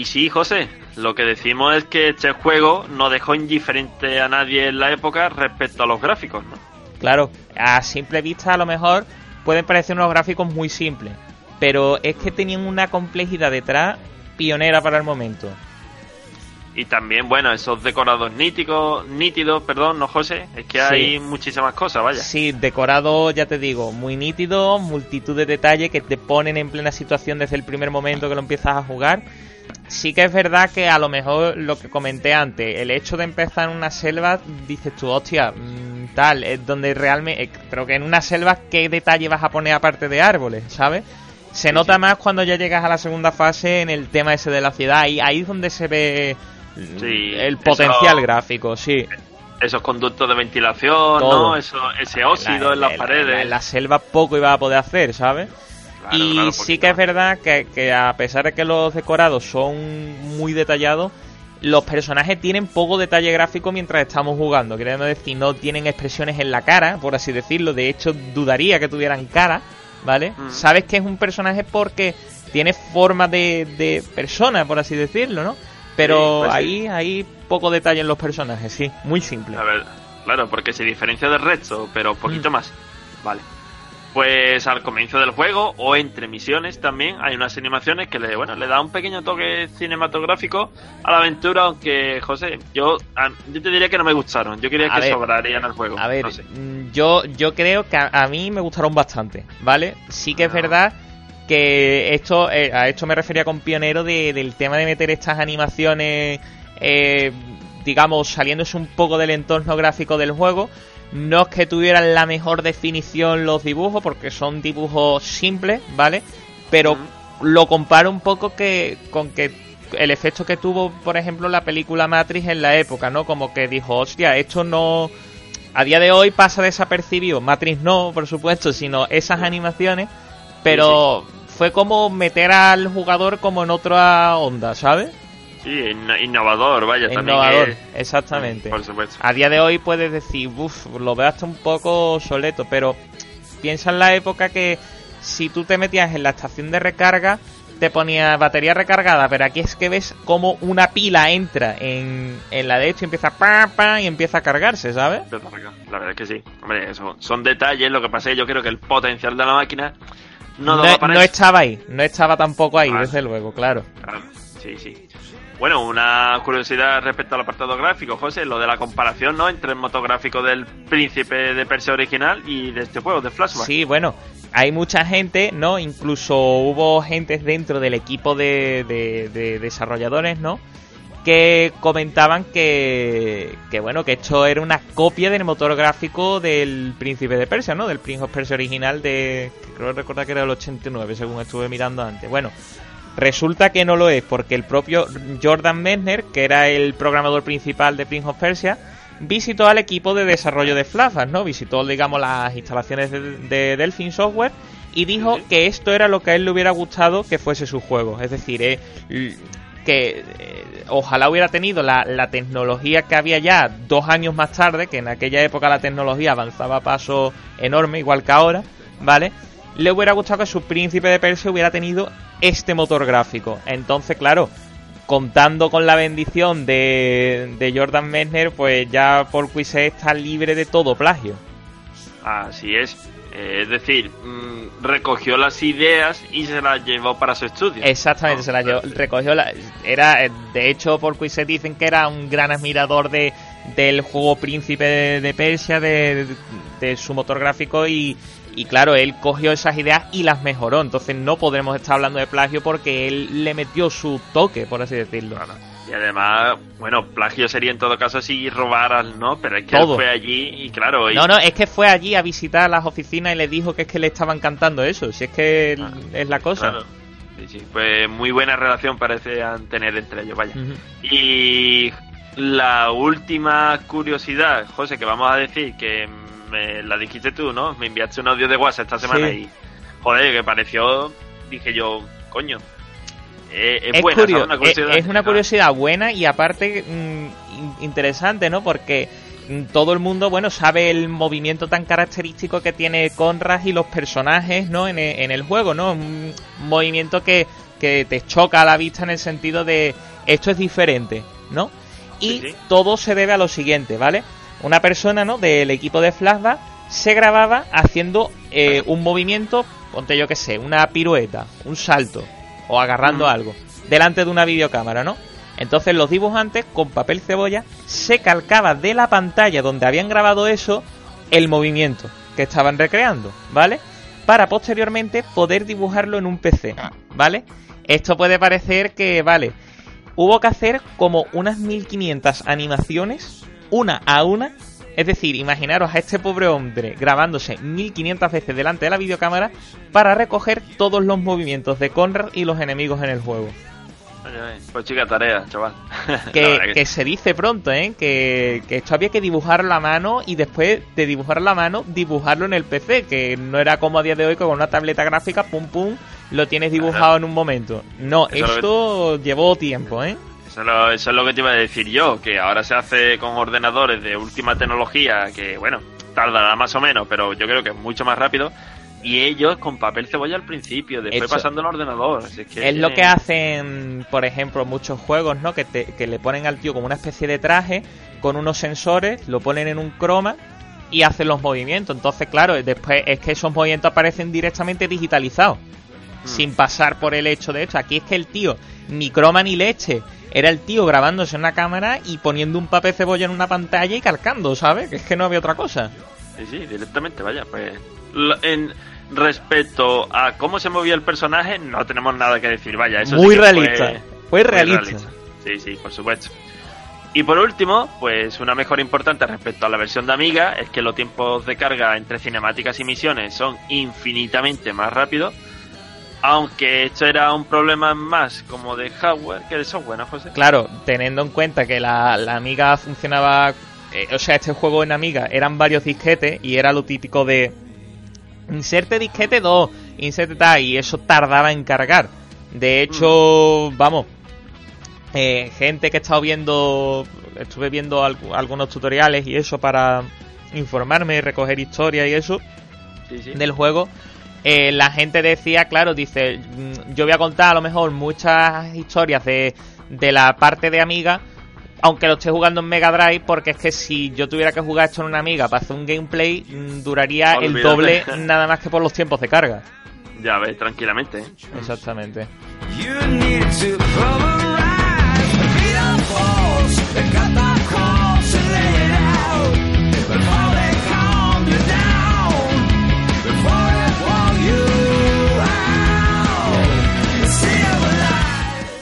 Y sí, José, lo que decimos es que este juego no dejó indiferente a nadie en la época respecto a los gráficos, ¿no? Claro, a simple vista a lo mejor pueden parecer unos gráficos muy simples, pero es que tenían una complejidad detrás pionera para el momento. Y también, bueno, esos decorados níticos, nítidos, perdón, no José, es que Sí. hay muchísimas cosas, vaya. Sí, decorado, ya te digo, muy nítido, multitud de detalles que te ponen en plena situación desde el primer momento que lo empiezas a jugar. Sí que es verdad que a lo mejor lo que comenté antes, el hecho de empezar en una selva, dices tú, hostia, mm, tal, es donde realmente, eh, pero que en una selva, ¿qué detalle vas a poner aparte de árboles, ¿sabes? Se nota más cuando ya llegas a la segunda fase en el tema ese de la ciudad, y ahí es donde se ve Sí, el eso- potencial gráfico, sí. Esos conductos de ventilación, Todo. ¿no? Eso, ese óxido en las la- paredes. la- en la selva poco iba a poder hacer, ¿sabes? Claro, y claro, sí que es verdad que, que a pesar de que los decorados son muy detallados, los personajes tienen poco detalle gráfico mientras estamos jugando. Queremos decir, no tienen expresiones en la cara, por así decirlo. De hecho, dudaría que tuvieran cara, ¿vale? Mm. Sabes que es un personaje porque tiene forma de, de persona, por así decirlo, ¿no? Pero pues sí. ahí hay poco detalle en los personajes, sí, muy simple. A ver, claro, porque se diferencia del resto, pero poquito Mm. más. Vale. Pues al comienzo del juego o entre misiones también hay unas animaciones que le, bueno, le da un pequeño toque cinematográfico a la aventura, aunque José, yo, yo te diría que no me gustaron. Yo quería A que ver, sobrarían al juego. A ver, no sé. mm, yo, yo creo que a, a mí me gustaron bastante, ¿vale? Sí que es Ah. verdad que esto eh, a esto me refería con pionero de- del tema de meter estas animaciones, eh, digamos, saliéndose un poco del entorno gráfico del juego. No es que tuvieran la mejor definición los dibujos, porque son dibujos simples, ¿vale? Pero lo comparo un poco que con que el efecto que tuvo, por ejemplo, la película Matrix en la época, ¿no? Como que dijo, hostia, esto no... A día de hoy pasa desapercibido. Matrix no, por supuesto, sino esas animaciones. Pero fue como meter al jugador como en otra onda, ¿sabes? Sí, inno- innovador, vaya, también. Es- exactamente. Por supuesto. A día de hoy puedes decir, uff, lo veo hasta un poco obsoleto, pero piensa en la época que si tú te metías en la estación de recarga, te ponía batería recargada, pero aquí es que ves como una pila entra en, en la de esto y empieza pa, pa, y empieza a cargarse, ¿sabes? La verdad es que sí. Hombre, eso son detalles. Lo que pasa es que yo creo que el potencial de la máquina no, para no estaba ahí, no estaba tampoco ahí, Ah. desde luego, claro. Claro, sí, sí. Bueno, una curiosidad respecto al apartado gráfico, José, lo de la comparación, ¿no? Entre el motográfico del Príncipe de Persia original y de este juego, de Flashback. Sí, bueno, hay mucha gente, ¿no? Incluso hubo gente dentro del equipo de, de- de desarrolladores, ¿no? Que comentaban que, que, bueno, que esto era una copia del motor gráfico del Príncipe de Persia, ¿no? Del Prince of Persia original de, creo recordar que era el 89, según estuve mirando antes. Bueno, resulta que no lo es, porque el propio Jordan Messner, que era el programador principal de Prince of Persia, visitó al equipo de desarrollo de Flashback, ¿no? Visitó, digamos, las instalaciones de, de Delphin Software y dijo que esto era lo que a él le hubiera gustado que fuese su juego. Es decir, eh, que eh, ojalá hubiera tenido la, la tecnología que había ya dos años más tarde, que en aquella época la tecnología avanzaba a paso enorme, igual que ahora, ¿vale? Le hubiera gustado que su príncipe de Persia hubiera tenido este motor gráfico. Entonces, claro, contando con la bendición de, de Jordan Messner, pues ya por Quizet está libre de todo plagio. Así es. Eh, es decir, mm, recogió las ideas y se las llevó para su estudio. Exactamente, se la llevó, recogió la, era, de hecho, por Quizet dicen que era un gran admirador de del juego Príncipe de, de Persia, de, de su motor gráfico y, y claro, él cogió esas ideas y las mejoró, entonces no podremos estar hablando de plagio porque él le metió su toque, por así decirlo. Claro. Y además, bueno, plagio sería en todo caso si robaras, ¿no? Pero es que Todo. él fue allí y claro, y- No, no, es que fue allí a visitar las oficinas y le dijo que es que le estaban cantando eso, si es que Ah, es la cosa. claro. Sí, sí, pues muy buena relación parece tener entre ellos, vaya. Y la última curiosidad, José, que vamos a decir que me la dijiste tú, ¿no? Me enviaste un audio de WhatsApp esta semana Sí. y, joder, que pareció, dije yo, coño, eh, es, es, buena. Una curiosidad. es- una curiosidad buena y aparte mm, in- interesante, ¿no? Porque mm, todo el mundo, bueno, sabe el movimiento tan característico que tiene Conrad y los personajes, ¿no? En, e- en el juego, ¿no? Un movimiento que, que te choca a la vista en el sentido de esto es diferente, ¿no? Y Sí, sí. todo se debe a lo siguiente, ¿vale? Una persona, ¿no? Del equipo de Flashback se grababa haciendo eh, un movimiento, ponte yo que sé, una pirueta, un salto o agarrando algo delante de una videocámara, ¿no? Entonces los dibujantes con papel cebolla se calcaba de la pantalla donde habían grabado eso el movimiento que estaban recreando, ¿vale? Para posteriormente poder dibujarlo en un PC, ¿vale? Esto puede parecer que, vale, hubo que hacer como unas 1500 animaciones, una a una. Es decir, imaginaros a este pobre hombre grabándose 1500 veces delante de la videocámara para recoger todos los movimientos de Conrad y los enemigos en el juego. Pues chica tarea, chaval. Que, se dice pronto, ¿eh? Que, que esto había que dibujar la mano y después de dibujar la mano, dibujarlo en el PC, que no era como a día de hoy que con una tableta gráfica, pum pum, lo tienes dibujado en un momento. No, Eso esto llevó tiempo, ¿eh? Eso es, lo, eso es lo que te iba a decir yo, que ahora se hace con ordenadores de última tecnología, que bueno, tardará más o menos, pero yo creo que es mucho más rápido. Y ellos con papel cebolla al principio, después Eso. pasando al ordenador. Que Es lo que hacen, por ejemplo, muchos juegos, ¿no? Que, te- que le ponen al tío como una especie de traje con unos sensores, lo ponen en un croma y hacen los movimientos. Entonces, claro, después es que esos movimientos aparecen directamente digitalizados, Mm. sin pasar por el hecho de hecho. Aquí es que el tío, ni croma ni leche, era el tío grabándose en una cámara y poniendo un papel cebolla en una pantalla y calcando, ¿sabes? Que es que no había otra cosa. Sí, sí, directamente, vaya. Pues en respecto a cómo se movía el personaje, no tenemos nada que decir, vaya. Eso sí Muy que realista. Fue, Fue realista. Sí, sí, por supuesto. Y por último, pues una mejora importante respecto a la versión de Amiga es que los tiempos de carga entre cinemáticas y misiones son infinitamente más rápidos. Aunque esto era un problema más como de hardware que de software, ¿no, José? Claro, teniendo en cuenta que la, la Amiga funcionaba. eh, o sea, este juego en Amiga eran varios disquetes y era lo típico de. Inserte disquete 2, inserte tal, y eso tardaba en cargar. De hecho, vamos. eh, gente que he estado viendo. Estuve viendo al- algunos tutoriales y eso para informarme y recoger historia y eso Sí, sí. del juego, eh, la gente decía, claro, dice, mm, yo voy a contar a lo mejor muchas historias de, de la parte de Amiga, aunque lo esté jugando en Mega Drive, porque es que si yo tuviera que jugar esto en una Amiga para hacer un gameplay, mm, duraría el doble nada más que por los tiempos de carga. Ya ves, tranquilamente. ¿eh? Exactamente. You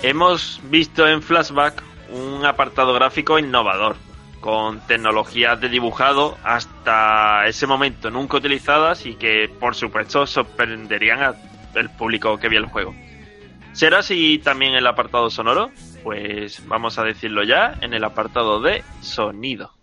Hemos visto en Flashback un apartado gráfico innovador, con tecnologías de dibujado hasta ese momento nunca utilizadas y que por supuesto sorprenderían al público que vio el juego. ¿Será así también el apartado sonoro? Pues vamos a decirlo ya en el apartado de sonido.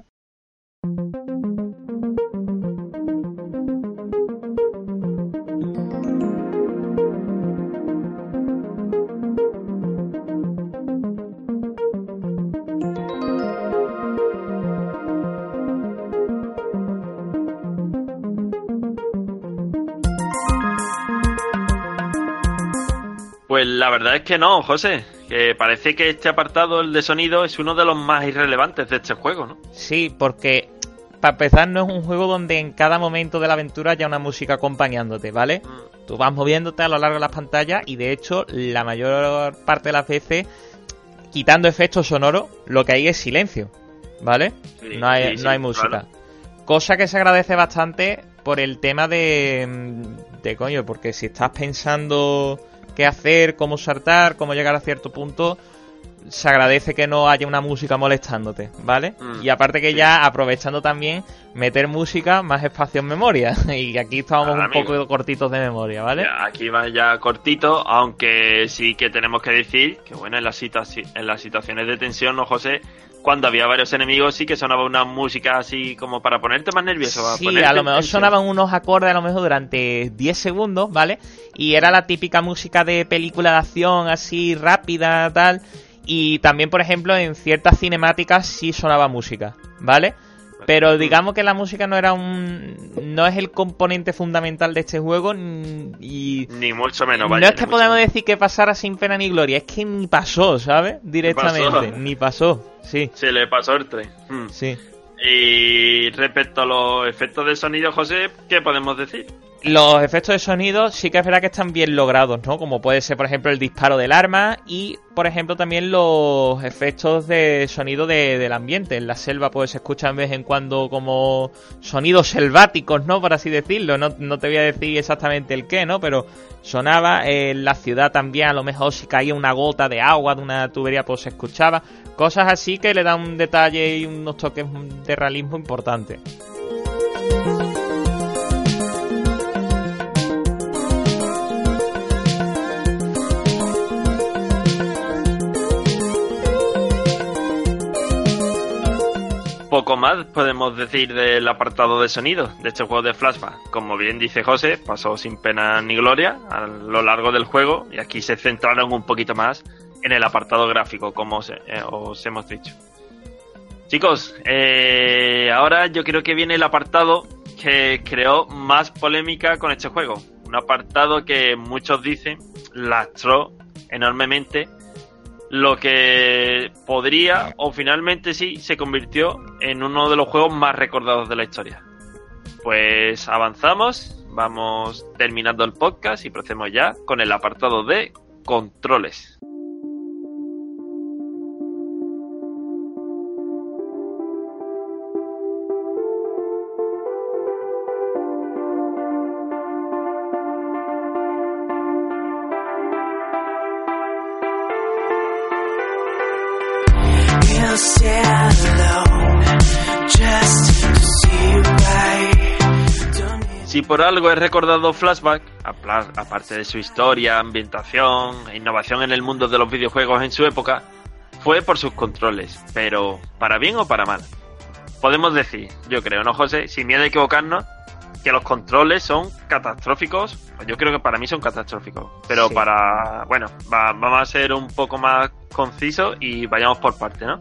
Pues la verdad es que no, José. Que parece que este apartado, el de sonido, es uno de los más irrelevantes de este juego, ¿no? Sí, porque para empezar no es un juego donde en cada momento de la aventura haya una música acompañándote, ¿vale? Mm, Tú vas moviéndote a lo largo de las pantallas y de hecho la mayor parte de las veces, quitando efectos sonoros, lo que hay es silencio, ¿vale? Sí, no hay, sí, no hay música. claro. Cosa que se agradece bastante por el tema de, de coño, porque si estás pensando qué hacer, cómo saltar, cómo llegar a cierto punto, se agradece que no haya una música molestándote, ¿vale? Mm, y aparte que sí. ya aprovechando también meter música, más espacio en memoria. y aquí estábamos un poco cortitos de memoria, ¿vale? Ya, aquí va ya cortito, aunque sí que tenemos que decir que bueno, en las, en las situaciones de tensión, ¿no, José? Cuando había varios enemigos sí que sonaba una música así como para ponerte más nervioso. para Sí, a lo mejor tensión. sonaban unos acordes a lo mejor durante 10 segundos, ¿vale? Y era la típica música de película de acción así rápida, tal. Y también, por ejemplo, en ciertas cinemáticas sí sonaba música, ¿vale? Pero digamos que la música no era un... no es el componente fundamental de este juego y... Ni mucho menos, No, vaya. es ni que podamos decir que pasara sin pena ni gloria, es que ni pasó, ¿sabes? Directamente, ni pasó, sí, Se le pasó el tren. Mm. sí. Y respecto a los efectos de sonido, José, ¿qué podemos decir? Los efectos de sonido sí que es verdad que están bien logrados, ¿no? Como puede ser, por ejemplo, el disparo del arma y, por ejemplo, también los efectos de sonido de- del ambiente. En la selva pues se escuchan de vez en cuando como sonidos selváticos, ¿no? Por así decirlo. No, no te voy a decir exactamente el qué, ¿no? Pero sonaba. En la ciudad también, a lo mejor si caía una gota de agua de una tubería pues se escuchaba. Cosas así que le dan un detalle y unos toques de realismo importantes. Poco más podemos decir del apartado de sonido de este juego de flashback. Como bien dice José, pasó sin pena ni gloria a lo largo del juego y aquí se centraron un poquito más en el apartado gráfico, como os, eh, os hemos dicho. Chicos, eh, ahora yo creo que viene el apartado que creó más polémica con este juego. Un apartado que muchos dicen lastró enormemente lo que podría o finalmente sí se convirtió en uno de los juegos más recordados de la historia. Pues avanzamos, vamos terminando el podcast y procedemos ya con el apartado de controles. Si por algo he recordado Flashback, aparte de su historia, ambientación e innovación en el mundo de los videojuegos en su época, fue por sus controles, pero ¿para bien o para mal? Podemos decir, yo creo, ¿no, José? Sin miedo a equivocarnos, que los controles son catastróficos. Yo creo que para mí son catastróficos. Pero Sí. para. Bueno, va- vamos a ser un poco más concisos y vayamos por parte, ¿no?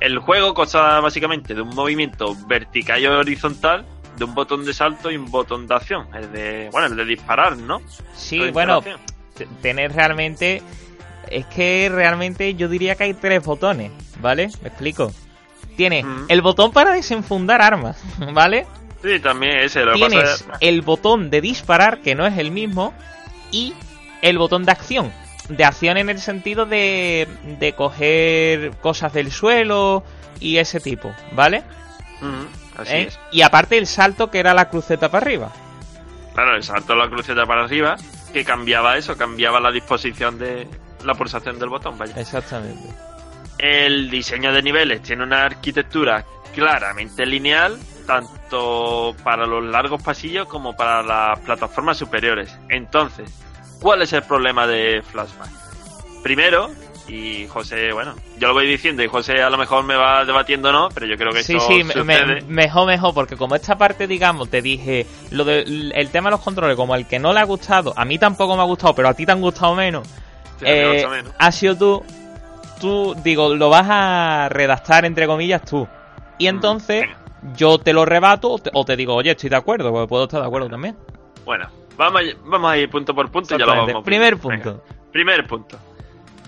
El juego consta básicamente de un movimiento vertical y horizontal, de un botón de salto y un botón de acción. El de. Bueno, el de disparar, ¿no? Sí, bueno, tener realmente... Es que realmente yo diría que hay tres botones, ¿vale? Me explico. Tienes el botón para desenfundar armas, ¿vale? Sí, también ese. Lo pasa Tienes es- el botón de disparar, que no es el mismo, y el botón de acción. De acción en el sentido de, de coger cosas del suelo y ese tipo, ¿vale? Ujú, así ¿Eh? es. Y aparte el salto que era la cruceta para arriba. Claro, el salto de la cruceta para arriba, que cambiaba eso, cambiaba la disposición de la pulsación del botón, vaya. Exactamente. El diseño de niveles tiene una arquitectura claramente lineal, tanto para los largos pasillos como para las plataformas superiores. Entonces, ¿cuál es el problema de Flashback? Primero, y José, bueno, yo lo voy diciendo y José a lo mejor me va debatiendo no, pero yo creo que Sí, esto sí, me- mejor, mejor, porque como esta parte, digamos, te dije, lo de, el tema de los controles, como el que no le ha gustado, a mí tampoco me ha gustado, pero a ti te han gustado menos, Sí, me eh, menos. ha sido tú, tú, digo, lo vas a redactar entre comillas tú. Y entonces, venga. yo te lo rebato o te, o te digo, oye, estoy de acuerdo, porque puedo estar de acuerdo también. Bueno, vamos a, vamos a ir punto por punto y ya lo vamos. Primer Venga. punto. Primer punto.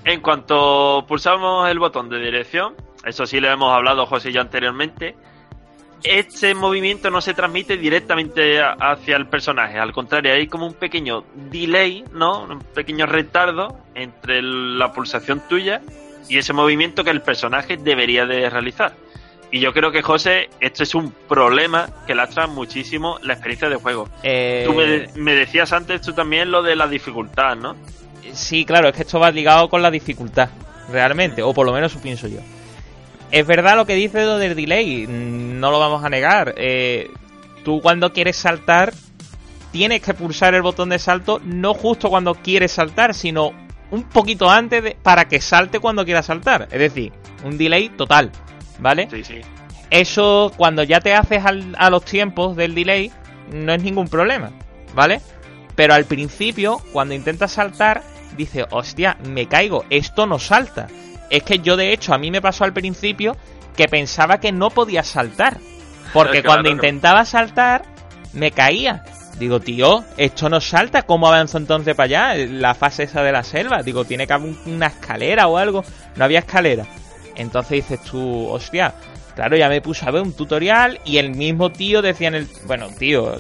En cuanto pulsamos el botón de dirección, eso sí lo hemos hablado José y yo anteriormente, este movimiento no se transmite directamente hacia el personaje, al contrario, hay como un pequeño delay, ¿no? Un pequeño retardo entre la pulsación tuya y ese movimiento que el personaje debería de realizar. Y yo creo que José, esto es un problema que lastra muchísimo la experiencia de juego. Eh, Tú me, me decías antes tú también lo de la dificultad, ¿no? Sí, claro, es que esto va ligado con la dificultad, realmente, o por lo menos eso pienso yo. Es verdad lo que dice lo del delay, mm, no lo vamos a negar. Eh, tú cuando quieres saltar, tienes que pulsar el botón de salto, no justo cuando quieres saltar, sino un poquito antes de, para que salte cuando quieras saltar. Es decir, un delay total, ¿vale? Sí, sí. Eso, cuando ya te haces al- a los tiempos del delay, no es ningún problema, ¿vale? Pero al principio, cuando intentas saltar, dices, hostia, me caigo, esto no salta. Es que yo, de hecho, a mí me pasó al principio que pensaba que no podía saltar. Porque cuando intentaba saltar, me caía. Digo, tío, esto no salta, ¿cómo avanzo entonces para allá? La fase esa de la selva. Digo, tiene que haber un- una escalera o algo. No había escalera. Entonces dices tú, hostia, claro, ya me puse a ver un tutorial y el mismo tío decía en el... Bueno, tío,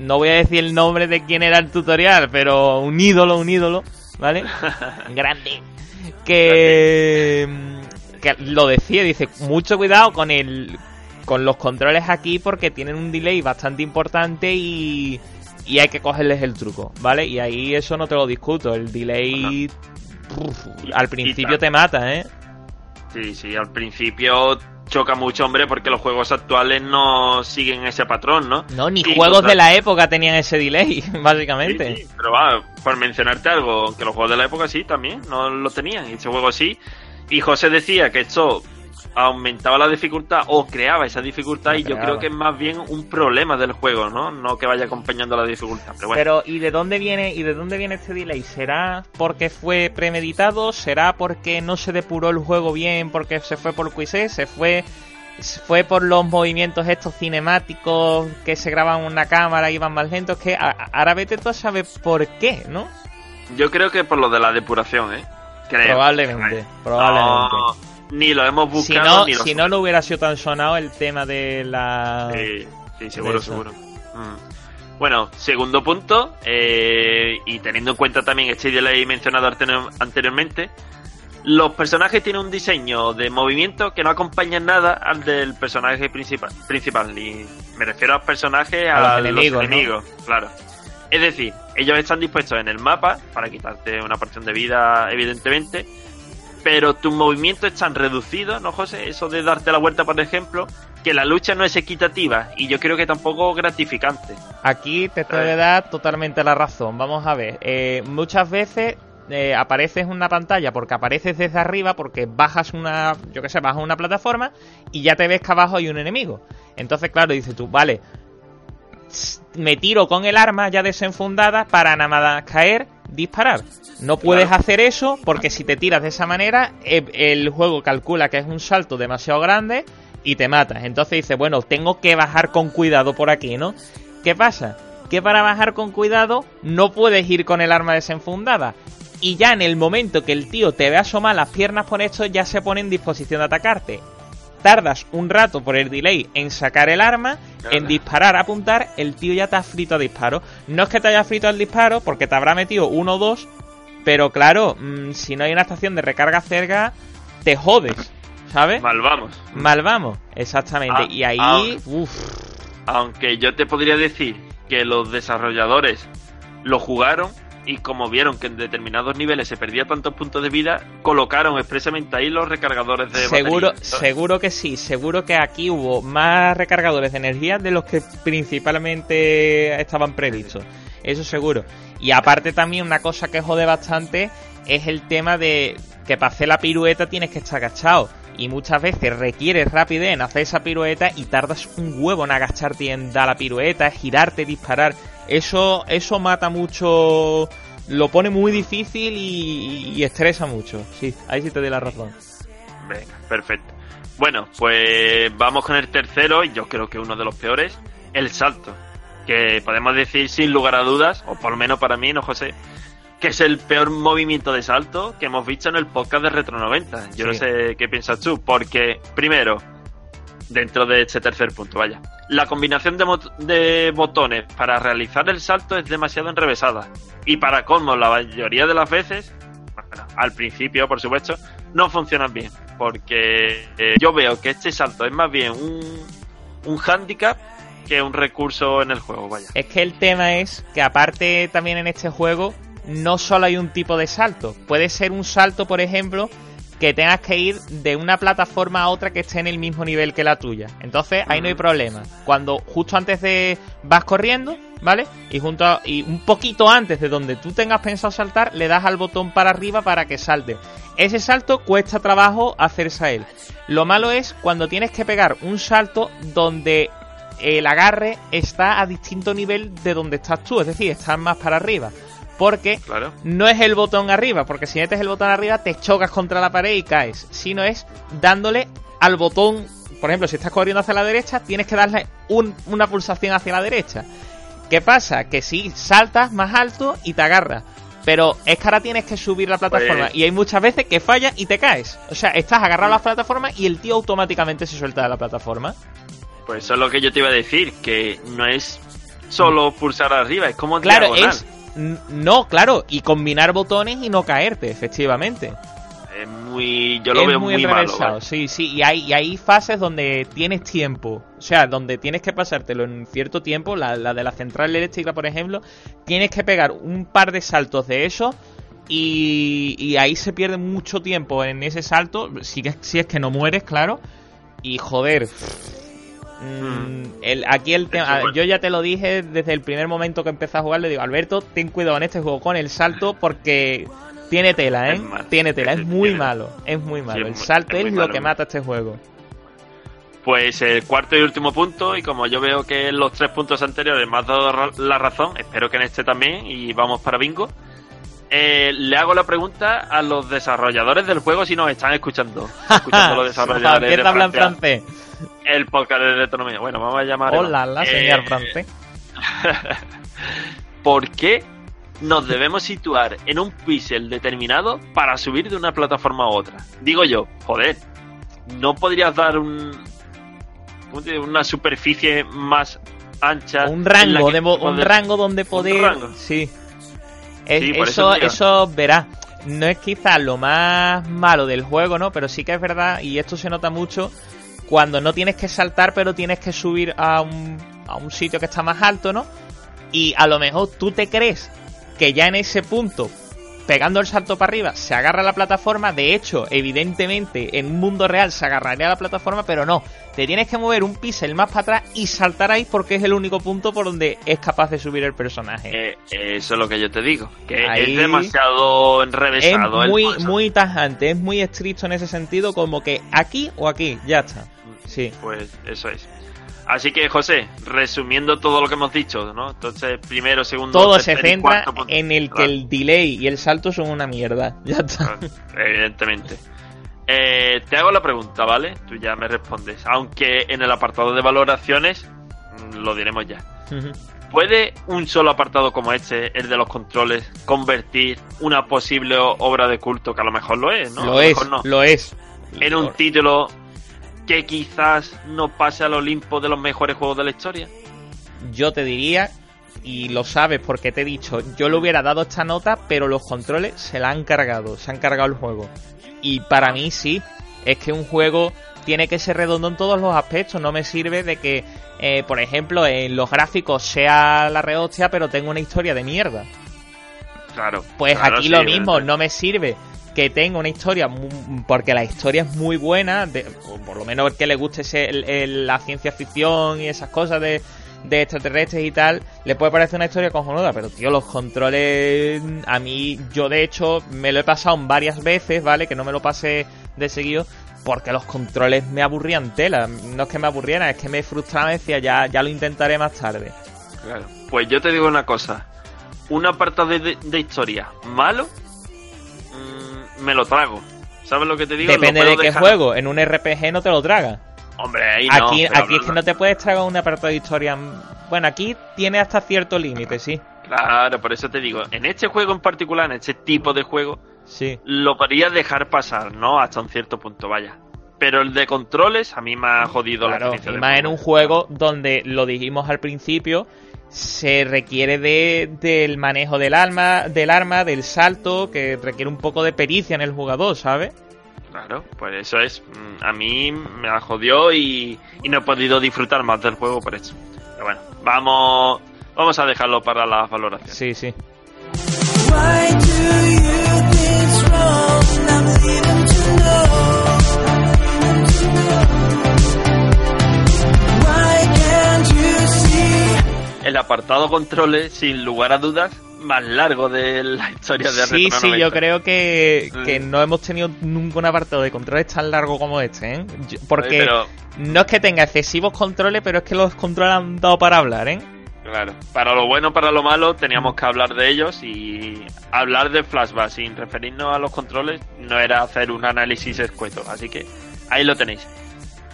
no voy a decir el nombre de quién era el tutorial, pero un ídolo, un ídolo, ¿vale? Grande. Que... Que lo decía, dice, mucho cuidado con el... Con los controles aquí porque tienen un delay bastante importante y... Y hay que cogerles el truco, ¿vale? Y ahí eso no te lo discuto. El delay... al principio te mata, ¿eh? Sí, sí, al principio choca mucho, hombre, porque los juegos actuales no siguen ese patrón, ¿no? No, ni Sí, juegos de la época tenían ese delay, básicamente. Sí, sí, pero va, por mencionarte algo, aunque los juegos de la época sí también, no lo tenían, y ese juego sí. Y José decía que esto aumentaba la dificultad o creaba esa dificultad La y yo creo que es más bien un problema del juego, ¿no? No que vaya acompañando la dificultad. Pero bueno, Pero ¿y de dónde viene y de dónde viene este delay? ¿Será porque fue premeditado? ¿Será porque no se depuró el juego bien porque se fue por QC? ¿Se fue fue por los movimientos estos cinemáticos que se graban en una cámara y iban más lentos, que ahora vete tú a saber por qué, ¿no? Yo creo que por lo de la depuración, ¿eh? Creo. Probablemente, probablemente. no, ni lo hemos Si buscado no, ni lo si no, no hubiera sido tan sonado el tema de la... Sí, sí, seguro, seguro. Mm. Bueno, segundo punto, eh, y teniendo en cuenta también este delay mencionado ante- anteriormente, los personajes tienen un diseño de movimiento que no acompaña nada al del personaje principal. principal y me refiero a los personajes A a, los los enemigos, enemigos, ¿no? claro. Es decir, ellos están dispuestos en el mapa para quitarte una porción de vida, evidentemente, pero tus movimientos están reducidos, ¿no, José? Eso de darte la vuelta, por ejemplo, que la lucha no es equitativa y yo creo que tampoco gratificante. Aquí te que dar totalmente la razón. Vamos a ver. eh, muchas veces eh, apareces en una pantalla porque apareces desde arriba, porque bajas una, yo qué sé, bajas una plataforma y ya te ves que abajo hay un enemigo. Entonces, claro, dices tú, vale, me tiro con el arma ya desenfundada para nada más caer, disparar. No puedes Claro. hacer eso porque si te tiras de esa manera, eh, el juego calcula que es un salto demasiado grande y te matas. Entonces dices, bueno, tengo que bajar con cuidado por aquí, ¿no? ¿Qué pasa? Que para bajar con cuidado no puedes ir con el arma desenfundada. Y ya en el momento que el tío te ve asomar las piernas por esto, ya se pone en disposición de atacarte. Tardas un rato por el delay en sacar el arma, en disparar, apuntar, el tío ya te ha frito a disparo. No es que te haya frito al disparo, porque te habrá metido uno o dos, pero claro, mm, si no hay una estación de recarga cerca, te jodes, ¿sabes? Mal vamos. Mal vamos, exactamente. Ah, y ahí, ah. uff, Aunque yo te podría decir que los desarrolladores lo jugaron y como vieron que en determinados niveles se perdía tantos puntos de vida, colocaron expresamente ahí los recargadores de seguro, batería. seguro que sí, seguro que aquí hubo más recargadores de energía de los que principalmente estaban previstos. Eso seguro. Y aparte también una cosa que jode bastante es el tema de que para hacer la pirueta tienes que estar agachado. Y muchas veces requieres rapidez en hacer esa pirueta y tardas un huevo en agacharte y en dar la pirueta, girarte, disparar. Eso, eso mata mucho, lo pone muy difícil y, y estresa mucho. Sí, ahí sí te doy la razón. Venga, perfecto. Bueno, pues vamos con el tercero, y yo creo que uno de los peores, el salto. Que podemos decir sin lugar a dudas, o por lo menos para mí, ¿no, José? Que es el peor movimiento de salto que hemos visto en el podcast de Retro 90. Yo no sé qué piensas tú, porque, primero, dentro de este tercer punto, vaya, la combinación de botones para realizar el salto es demasiado enrevesada. Y para colmo, la mayoría de las veces, bueno, al principio, por supuesto, no funcionan bien. Porque eh, yo veo que este salto es más bien un, un handicap que un recurso en el juego, vaya. Es que el tema es que aparte también en este juego no solo hay un tipo de salto. Puede ser un salto, por ejemplo, que tengas que ir de una plataforma a otra que esté en el mismo nivel que la tuya. Entonces ahí no hay Ujú. problema. Cuando justo antes de vas corriendo, ¿vale? Y junto a- y un poquito antes de donde tú tengas pensado saltar, le das al botón para arriba para que salte. Ese salto cuesta trabajo hacerse a él. Lo malo es cuando tienes que pegar un salto donde el agarre está a distinto nivel de donde estás tú, es decir, estás más para arriba. Porque Claro. no es el botón arriba, porque si metes el botón arriba te chocas contra la pared y caes, sino es dándole al botón, por ejemplo, si estás corriendo hacia la derecha, tienes que darle un- una pulsación hacia la derecha. ¿Qué pasa? Que si saltas más alto y te agarras. Pero es que ahora tienes que subir la plataforma Pues- y hay muchas veces que fallas y te caes. O sea, estás agarrado a la plataforma y el tío automáticamente se suelta de la plataforma. Pues eso es lo que yo te iba a decir, que no es solo pulsar arriba, es como Claro, diagonal. es... No, claro, y combinar botones y no caerte, efectivamente. Es muy... Yo lo es veo muy, muy, malo. sí, sí, y hay, y hay fases donde tienes tiempo, o sea, donde tienes que pasártelo en cierto tiempo, la, la de la central eléctrica, por ejemplo, tienes que pegar un par de saltos de eso y, y ahí se pierde mucho tiempo en ese salto, si, si es que no mueres, claro, y joder... mm, el, aquí el tema, yo ya te lo dije desde el primer momento que empecé a jugar, le digo, Alberto, ten cuidado en este juego con el salto porque tiene tela, ¿eh? Tiene tela, es muy malo, es muy malo. el salto es lo que mata este juego. Pues el cuarto y último punto, y como yo veo que en los tres puntos anteriores me has dado la razón, espero que en este también, y vamos para bingo, eh, le hago la pregunta a los desarrolladores del juego si nos están escuchando. escuchando los desarrolladores ¿Quién de habla en francés? El podcast de Retronomía. Bueno, vamos a llamar. Hola, la señor Eh, francés. ¿Por qué nos debemos situar en un píxel determinado para subir de una plataforma a otra? Digo yo, joder, ¿no podrías dar un, ¿cómo te digo? una superficie más ancha? Un rango, que de mo- un poder- rango donde poder. rango. Sí. Sí, eso, eso verá. No es quizás lo más malo del juego, ¿no? Pero sí que es verdad, y esto se nota mucho, cuando no tienes que saltar, pero tienes que subir a un, a un sitio que está más alto, ¿no? Y a lo mejor tú te crees que ya en ese punto, pegando el salto para arriba, se agarra a la plataforma. De hecho, evidentemente, en un mundo real se agarraría a la plataforma, pero no. Te tienes que mover un píxel más para atrás y saltar ahí porque es el único punto por donde es capaz de subir el personaje. Eh, eso es lo que yo te digo, que Ahí- es demasiado es enrevesado. el muy, muy tajante, es muy estricto en ese sentido, como que aquí o aquí, ya está. Sí. Pues eso es. Así que, José, resumiendo todo lo que hemos dicho, ¿no? Entonces, primero, segundo, Todo se tercer centra punto. en el que el delay y el salto son una mierda. Ya está. evidentemente. Eh, te hago la pregunta, ¿vale? Tú ya me respondes. Aunque en el apartado de valoraciones, mm, lo diremos ya. ¿Puede un solo apartado como este, el de los controles, convertir una posible obra de culto, que a lo mejor lo es, ¿no? Lo es, no, lo es. en un Lo- título que quizás no pase al Olimpo de los mejores juegos de la historia? Yo te diría, y lo sabes porque te he dicho, yo le hubiera dado esta nota, pero los controles se la han cargado, se han cargado el juego. Y para mí sí, es que un juego tiene que ser redondo en todos los aspectos, no me sirve de que, eh, por ejemplo, en los gráficos sea la rehostia, pero tenga una historia de mierda. Claro. Pues claro, aquí sí, lo mismo, no me sirve que tenga una historia, porque la historia es muy buena, de- por lo menos que le guste ese- la ciencia ficción y esas cosas de, extraterrestres y tal, le puede parecer una historia cojonuda, pero tío, los controles, a mí, yo de hecho me lo he pasado varias veces, ¿vale? Que no me lo pasé de seguido, porque los controles me aburrían tela, no es que me aburrieran, es que me frustraban y decía, ya, ya lo intentaré más tarde. Claro. Pues yo te digo una cosa. Un apartado de, de- historia malo, me lo trago. ¿Sabes lo que te digo? Depende de qué dejar- juego, en un RPG no te lo tragas. Hombre, ahí no. aquí aquí es que no te puedes tragar un apartado de historia. Bueno, aquí tiene hasta cierto límite, sí. Claro, por eso te digo. En este juego en particular, en este tipo de juego, Sí. lo podrías dejar pasar, ¿no? Hasta un cierto punto, vaya. Pero el de controles a mí me ha jodido la Claro, experiencia y de más en un juego donde, lo dijimos al principio, se requiere de, del manejo del arma, del arma, del salto, que requiere un poco de pericia en el jugador, ¿sabes? Claro, pues eso es. mm, A mí me la jodió y, y no he podido disfrutar más del juego por eso. Pero bueno, vamos, vamos a dejarlo para las valoraciones. Sí, sí. Why do you El apartado controles, sin lugar a dudas, más largo de la historia de Sí, Retro sí, 90. yo creo que, que Mm. no hemos tenido nunca un apartado de controles tan largo como este, ¿eh? Yo- Porque Pero, no es que tenga excesivos controles, pero es que los controles han dado para hablar, ¿eh? claro, para lo bueno, para lo malo, teníamos que hablar de ellos y hablar de flashback sin referirnos a los controles no era hacer un análisis escueto. Así que ahí lo tenéis.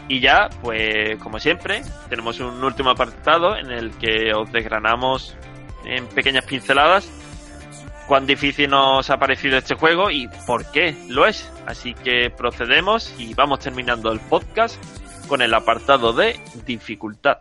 Y ya, pues como siempre, tenemos un último apartado en el que os desgranamos en pequeñas pinceladas cuán difícil nos ha parecido este juego y por qué lo es. Así que procedemos y vamos terminando el podcast con el apartado de dificultad.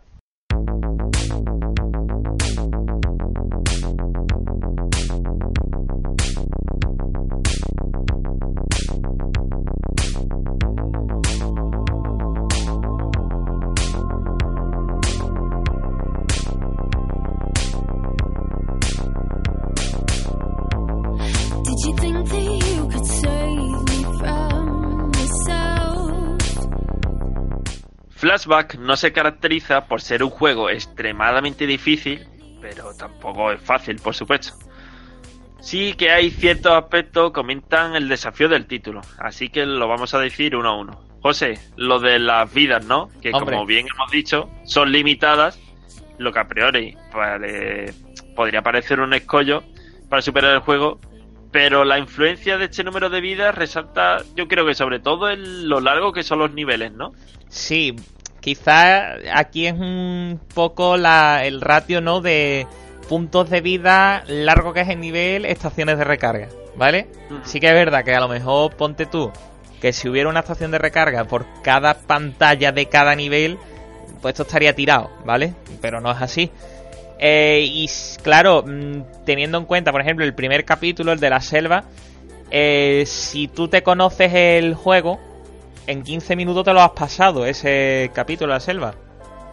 Flashback no se caracteriza por ser un juego extremadamente difícil, pero tampoco es fácil, por supuesto. Sí que hay ciertos aspectos que comentan el desafío del título, así que lo vamos a decir uno a uno. José, lo de las vidas, ¿no? Que Hombre. como bien hemos dicho, son limitadas, lo que a priori vale, podría parecer un escollo para superar el juego, Pero la influencia de este número de vidas resalta, yo creo que sobre todo en lo largo que son los niveles, ¿no? Sí, quizá aquí es un poco la, el ratio, ¿no? De puntos de vida, largo que es el nivel, estaciones de recarga, ¿vale? Sí que es verdad que a lo mejor ponte tú que si hubiera una estación de recarga por cada pantalla de cada nivel, pues esto estaría tirado, ¿vale? Pero no es así. Eh, y claro, mm, teniendo en cuenta, por ejemplo, el primer capítulo, el de la selva, eh, si tú te conoces el juego, en 15 minutos te lo has pasado, ese capítulo de la selva.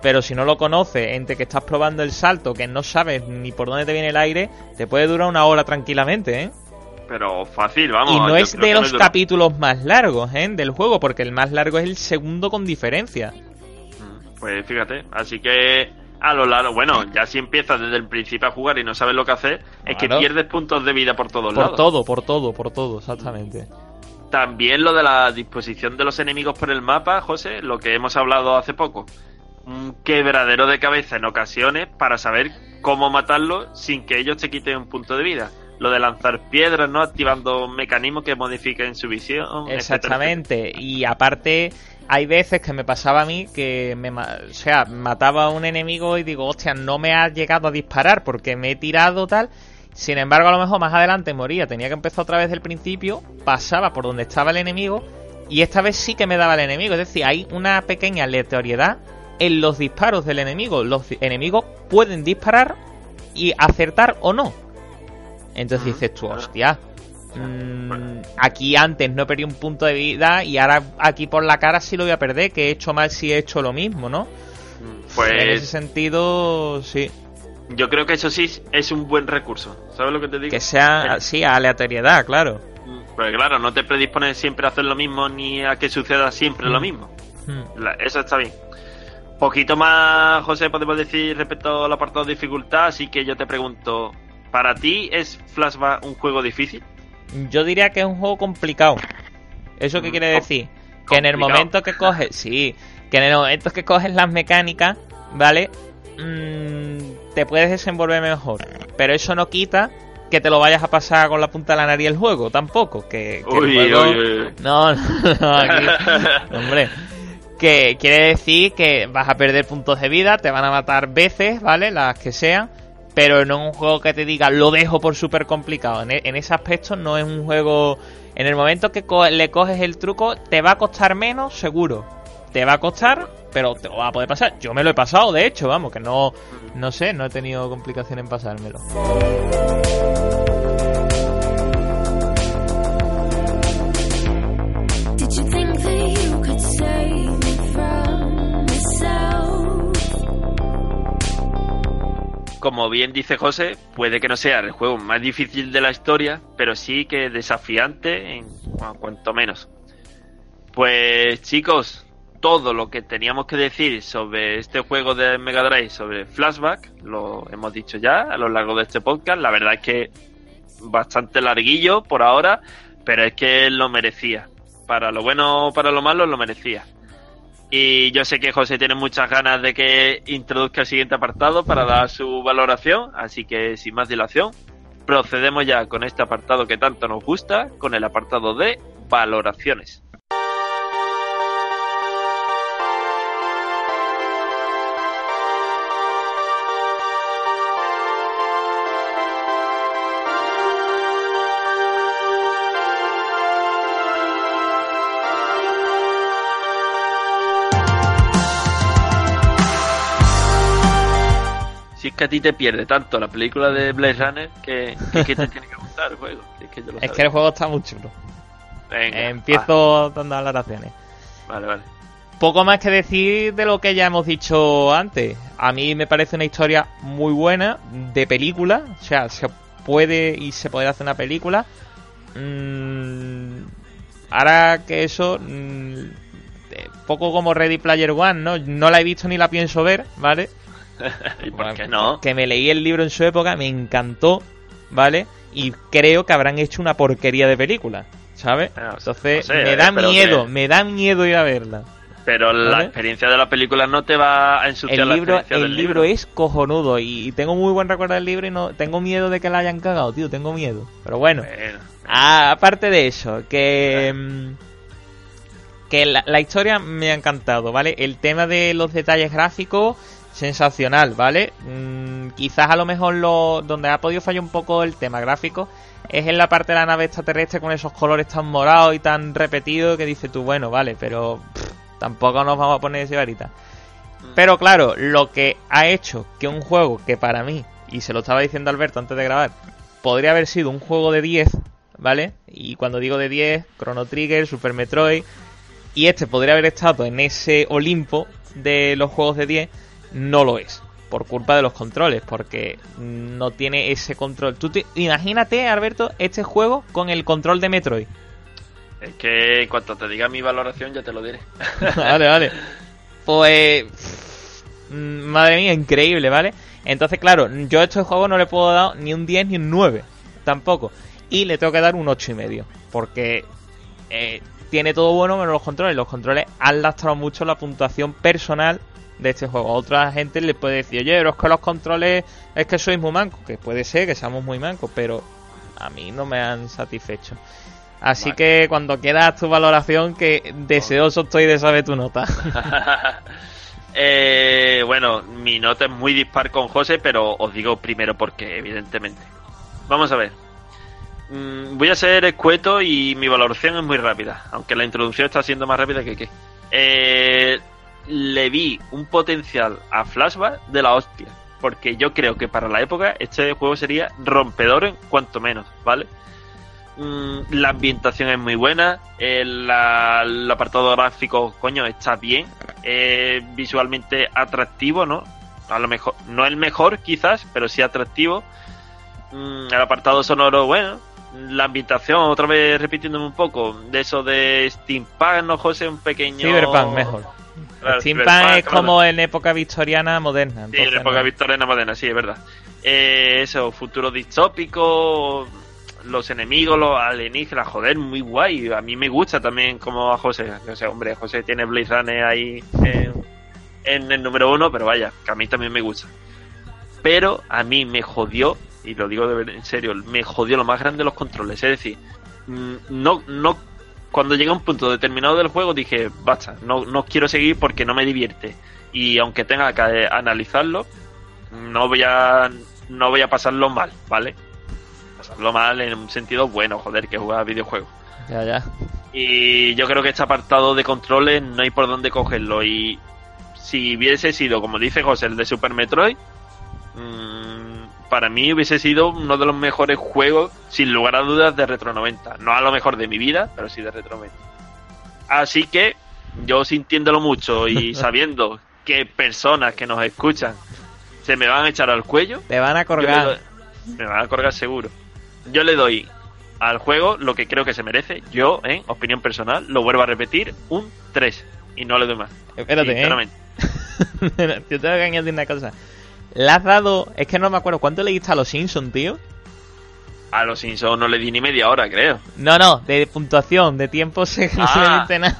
Pero si no lo conoces, entre que estás probando el salto, que no sabes ni por dónde te viene el aire, te puede durar una hora tranquilamente, ¿eh? Pero fácil, vamos. y no es de no los capítulos más largos, ¿eh? Del juego, porque el más largo es el segundo con diferencia. Mm, Pues fíjate, así que a lo largo, bueno, ya si empiezas desde el principio a jugar y no sabes lo que hacer, es que pierdes puntos de vida por todos Por lados. todo, por todo, por todo, exactamente. También lo de la disposición de los enemigos por el mapa, José, lo que hemos hablado hace poco. Un quebradero de cabeza en ocasiones para saber cómo matarlos sin que ellos te quiten un punto de vida. Lo de lanzar piedras, ¿no? Activando mecanismos que modifiquen su visión. etcétera, Exactamente. Y aparte, hay veces que me pasaba a mí que me, ma- o sea, mataba a un enemigo y digo, hostia, no me ha llegado a disparar porque me he tirado tal. Sin embargo, a lo mejor más adelante moría. Tenía que empezar otra vez del principio, pasaba por donde estaba el enemigo y esta vez sí que me daba el enemigo. Es decir, hay una pequeña aleatoriedad en los disparos del enemigo. Los enemigos pueden disparar y acertar o no. Entonces dices tú, hostia. mm, aquí antes no perdí un punto de vida y ahora aquí por la cara sí lo voy a perder. Que he hecho mal si he hecho lo mismo, ¿no? Mm, en ese Pues sentido, sí. Yo creo que eso sí es un buen recurso. ¿Sabes lo que te digo? Que sea así, aleatoriedad, claro. Pues claro, no te predispones siempre a hacer lo mismo ni a que suceda siempre lo Mm. mismo. Mm. La- eso está bien. Poquito más, José, podemos decir respecto al apartado de dificultad, así que yo te pregunto, ¿para ti es Flashback un juego difícil? Yo diría que es un juego complicado. ¿Eso qué Mm, quiere decir? Que en el momento que coges, sí, que en el momento que coges las mecánicas, ¿vale? Mm, te puedes desenvolver mejor. Pero eso no quita que te lo vayas a pasar con la punta de la nariz el juego, tampoco. Que, que el juego- uy, uy. No, no, no, aquí- hombre. Que quiere decir que vas a perder puntos de vida, te van a matar veces, ¿vale? Las que sean. Pero no es un juego que te diga, lo dejo por súper complicado. En, e- en ese aspecto no es un juego... En el momento que co- le coges el truco, te va a costar menos, seguro. Te va a costar, pero te lo va a poder pasar. Yo me lo he pasado, de hecho, vamos, que no... No sé, no he tenido complicación en pasármelo. Como bien dice José, puede que no sea el juego más difícil de la historia, pero sí que desafiante en bueno, cuanto menos. Pues chicos, todo lo que teníamos que decir sobre este juego de Mega Drive, sobre Flashback, lo hemos dicho ya a lo largo de este podcast. La verdad es que bastante larguillo por ahora, pero es que lo merecía. Para lo bueno o para lo malo, lo merecía. Y yo sé que José tiene muchas ganas de que introduzca el siguiente apartado para dar su valoración, así que sin más dilación, procedemos ya con este apartado que tanto nos gusta, con el apartado de valoraciones. Que a ti te pierde tanto la película de Blade Runner que, que, que te tiene que gustar el juego. Es que, Es el juego está muy chulo. Venga, Empiezo dando valoraciones. va, Vale, vale. Poco más que decir de lo que ya hemos dicho antes. A mí me parece una historia muy buena de película. O sea, se puede y se puede hacer una película. Mm, ahora que eso... mm, eh, poco como Ready Player One, ¿no? No la he visto ni la pienso ver, ¿vale? ¿Y por qué no? Que me leí el libro en su época, me encantó, ¿vale? Y creo que habrán hecho una porquería de película, ¿sabes? Ah, Entonces, no sé, me eh, da miedo, que- me da miedo ir a verla. Pero la experiencia de la película no te va a ensuciar El la libro, experiencia el del libro es cojonudo y, y tengo muy buen recuerdo del libro y no tengo miedo de que la hayan cagado, tío, tengo miedo. Pero bueno, Bueno, aparte de eso, que mm, que la, la historia me ha encantado, ¿vale? El tema de los detalles gráficos sensacional, ¿vale? Mm, quizás a lo mejor lo donde ha podido fallar un poco el tema gráfico es en la parte de la nave extraterrestre con esos colores tan morados y tan repetidos que dices tú, bueno, vale, pero pff, tampoco nos vamos a poner ese varita. Pero claro, lo que ha hecho que un juego que para mí, y se lo estaba diciendo Alberto antes de grabar, podría haber sido un juego de 10, ¿vale? Y cuando digo de 10, Chrono Trigger, Super Metroid, y este podría haber estado en ese Olimpo de los juegos de 10, no lo es. Por culpa de los controles, porque no tiene ese control. Tú te- imagínate, Alberto, este juego con el control de Metroid. es que en cuanto te diga mi valoración ya te lo diré. vale, vale. Pues. mm, Madre mía, increíble, ¿vale? Entonces, claro, yo a este juego no le puedo dar ni un 10 ni un 9. Tampoco. Y le tengo que dar un 8 y medio. Porque eh, tiene todo bueno menos los controles. Los controles han lastrado mucho la puntuación personal de este juego. A otra gente le puede decir, oye, pero es que los controles es que sois muy mancos. Que puede ser que seamos muy mancos, pero a mí no me han satisfecho. Así Vale. que cuando quieras tu valoración, que deseoso estoy de saber tu nota. Eh, bueno, mi nota es muy dispar con José, pero os digo primero porque, evidentemente. Vamos a ver. Mm, voy a ser escueto y mi valoración es muy rápida, aunque la introducción está siendo más rápida que qué. Eh, le vi un potencial a Flashback de la hostia, porque yo creo que para la época este juego sería rompedor en cuanto menos, ¿vale? Mm, la ambientación es muy buena, el, apartado gráfico, coño, está bien, visualmente atractivo, ¿no? A lo mejor, no el mejor quizás, pero sí atractivo. Mm, el apartado sonoro, bueno, la ambientación, otra vez repitiéndome un poco, de eso de Steampunk, ¿no, José? Un pequeño... Cyberpunk mejor. Claro, Steampunk es como en época victoriana moderna. Sí, en época no. victoriana moderna, sí, es verdad. Eh, eso, futuro distópico, los enemigos, los alienígenas, joder, muy guay. A mí me gusta también como a José. O sea, hombre, José tiene Blaze ahí en, en el número uno, pero vaya, que a mí también me gusta. Pero a mí me jodió, y lo digo de en serio, me jodió lo más grande los controles. Es decir, mm, no, no, cuando llegué a un punto determinado del juego dije, basta, no, no quiero seguir porque no me divierte. Y aunque tenga que analizarlo, no voy a, no voy a pasarlo mal, ¿vale? Pasarlo mal en un sentido bueno, joder, que jugar a videojuegos. Ya, ya. Y yo creo que este apartado de controles no hay por dónde cogerlo. Y si hubiese sido, como dice José, el de Super Metroid, mm, para mí hubiese sido uno de los mejores juegos, sin lugar a dudas, de Retro 90. No a lo mejor de mi vida, pero sí de Retro 90. Así que, yo sintiéndolo mucho y sabiendo que personas que nos escuchan se me van a echar al cuello, Te van a colgar. doy- me van a colgar seguro. Yo le doy al juego lo que creo que se merece. Yo, en opinión personal, lo vuelvo a repetir, un 3. Y no le doy más. Espérate, ¿eh? Yo tengo que añadir una cosa. Le has dado. Es que no me acuerdo. ¿Cuánto le diste a los Simpsons, tío? A los Simpsons no le di ni media hora, creo. No, no, de puntuación, de tiempo se no se le Ah. diste nada.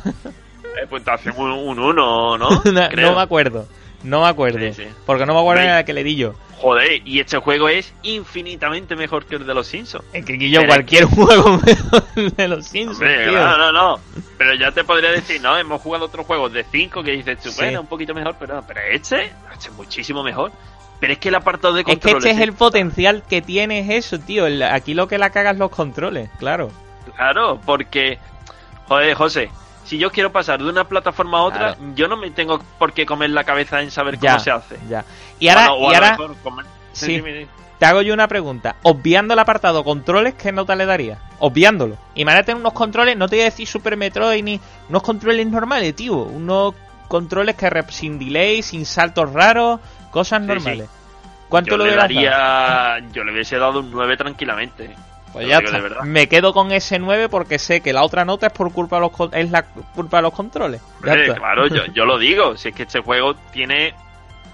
Eh, puntuación un 1, ¿no? no, Creo. no me acuerdo. No me acuerdo. Sí, sí. Porque no me acuerdo de la que le di yo. Joder, y este juego es infinitamente mejor que el de los Simpsons. Es que yo cualquier juego mejor de los Simpsons, Hombre, tío. no, no, no. Pero ya te podría decir, no, hemos jugado otros juegos de 5 que dices tú, Sí. bueno, un poquito mejor, pero, pero este, este es muchísimo mejor. Pero es que el apartado de Es que controles... este es el potencial que tiene es eso, tío. Aquí lo que la cagas los controles, claro. Claro, porque, joder, José, si yo quiero pasar de una plataforma a otra, Claro. yo no me tengo por qué comer la cabeza en saber Ya, cómo se hace. ya. Y ahora, Bueno, o y ahora comer- sí. te hago yo una pregunta. Obviando el apartado controles, ¿qué nota le daría? Obviándolo. Imagínate unos controles, no te voy a decir Super Metroid ni unos controles normales, tío. Unos controles que sin delay, sin saltos raros, cosas Sí, normales. ¿Cuánto Yo le le daría, yo le hubiese dado un 9 tranquilamente. Pues ya lo está. de verdad. Me quedo con ese 9 porque sé que la otra nota es por culpa de los con- es la culpa de los controles. Hombre, claro, yo, yo lo digo, si es que este juego tiene,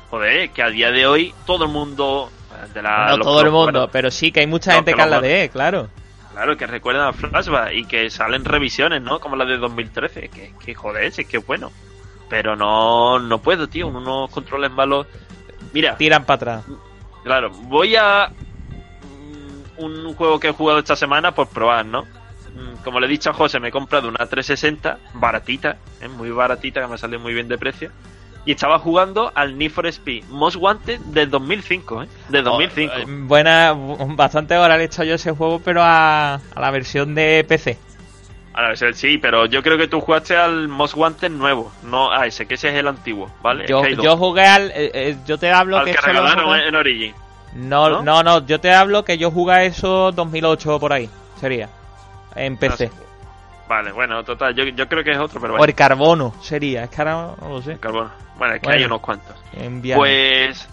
joder, que a día de hoy todo el mundo, de la, no todo el mundo, bueno, pero sí que hay mucha No, gente que los habla de él, claro. Claro, que recuerdan a Flashback y que salen revisiones, ¿no? Como la de 2013, que, que joder, es que es bueno. pero no, no puedo, tío. Unos controles malos. Mira, Tiran para atrás. claro, voy a. mm, Un juego que he jugado esta semana por probar, ¿no? Mm, Como le he dicho a José, me he comprado una 360 baratita, ¿eh? muy baratita, que me salió muy bien de precio. Y estaba jugando al Need for Speed Most Wanted del 2005, ¿eh? Del 2005. Oh, eh, buena, bu- bastante hora le he hecho yo ese juego, pero a, a la versión de PC. A ver, sí, pero yo creo que tú jugaste al Most Wanted nuevo, no a ese, que ese es el antiguo, ¿vale? Yo, yo jugué al. eh, eh, yo te hablo al que que regalaron en Origin. No, ¿no? no, no, yo te hablo que yo jugué eso 2008 por ahí, sería. En PC. No sé. Vale, bueno, total, yo, yo creo que es otro, pero O bueno. el carbono sería, es que ahora no lo sé. Carbono. Bueno, es que Bueno. hay unos cuantos. Pues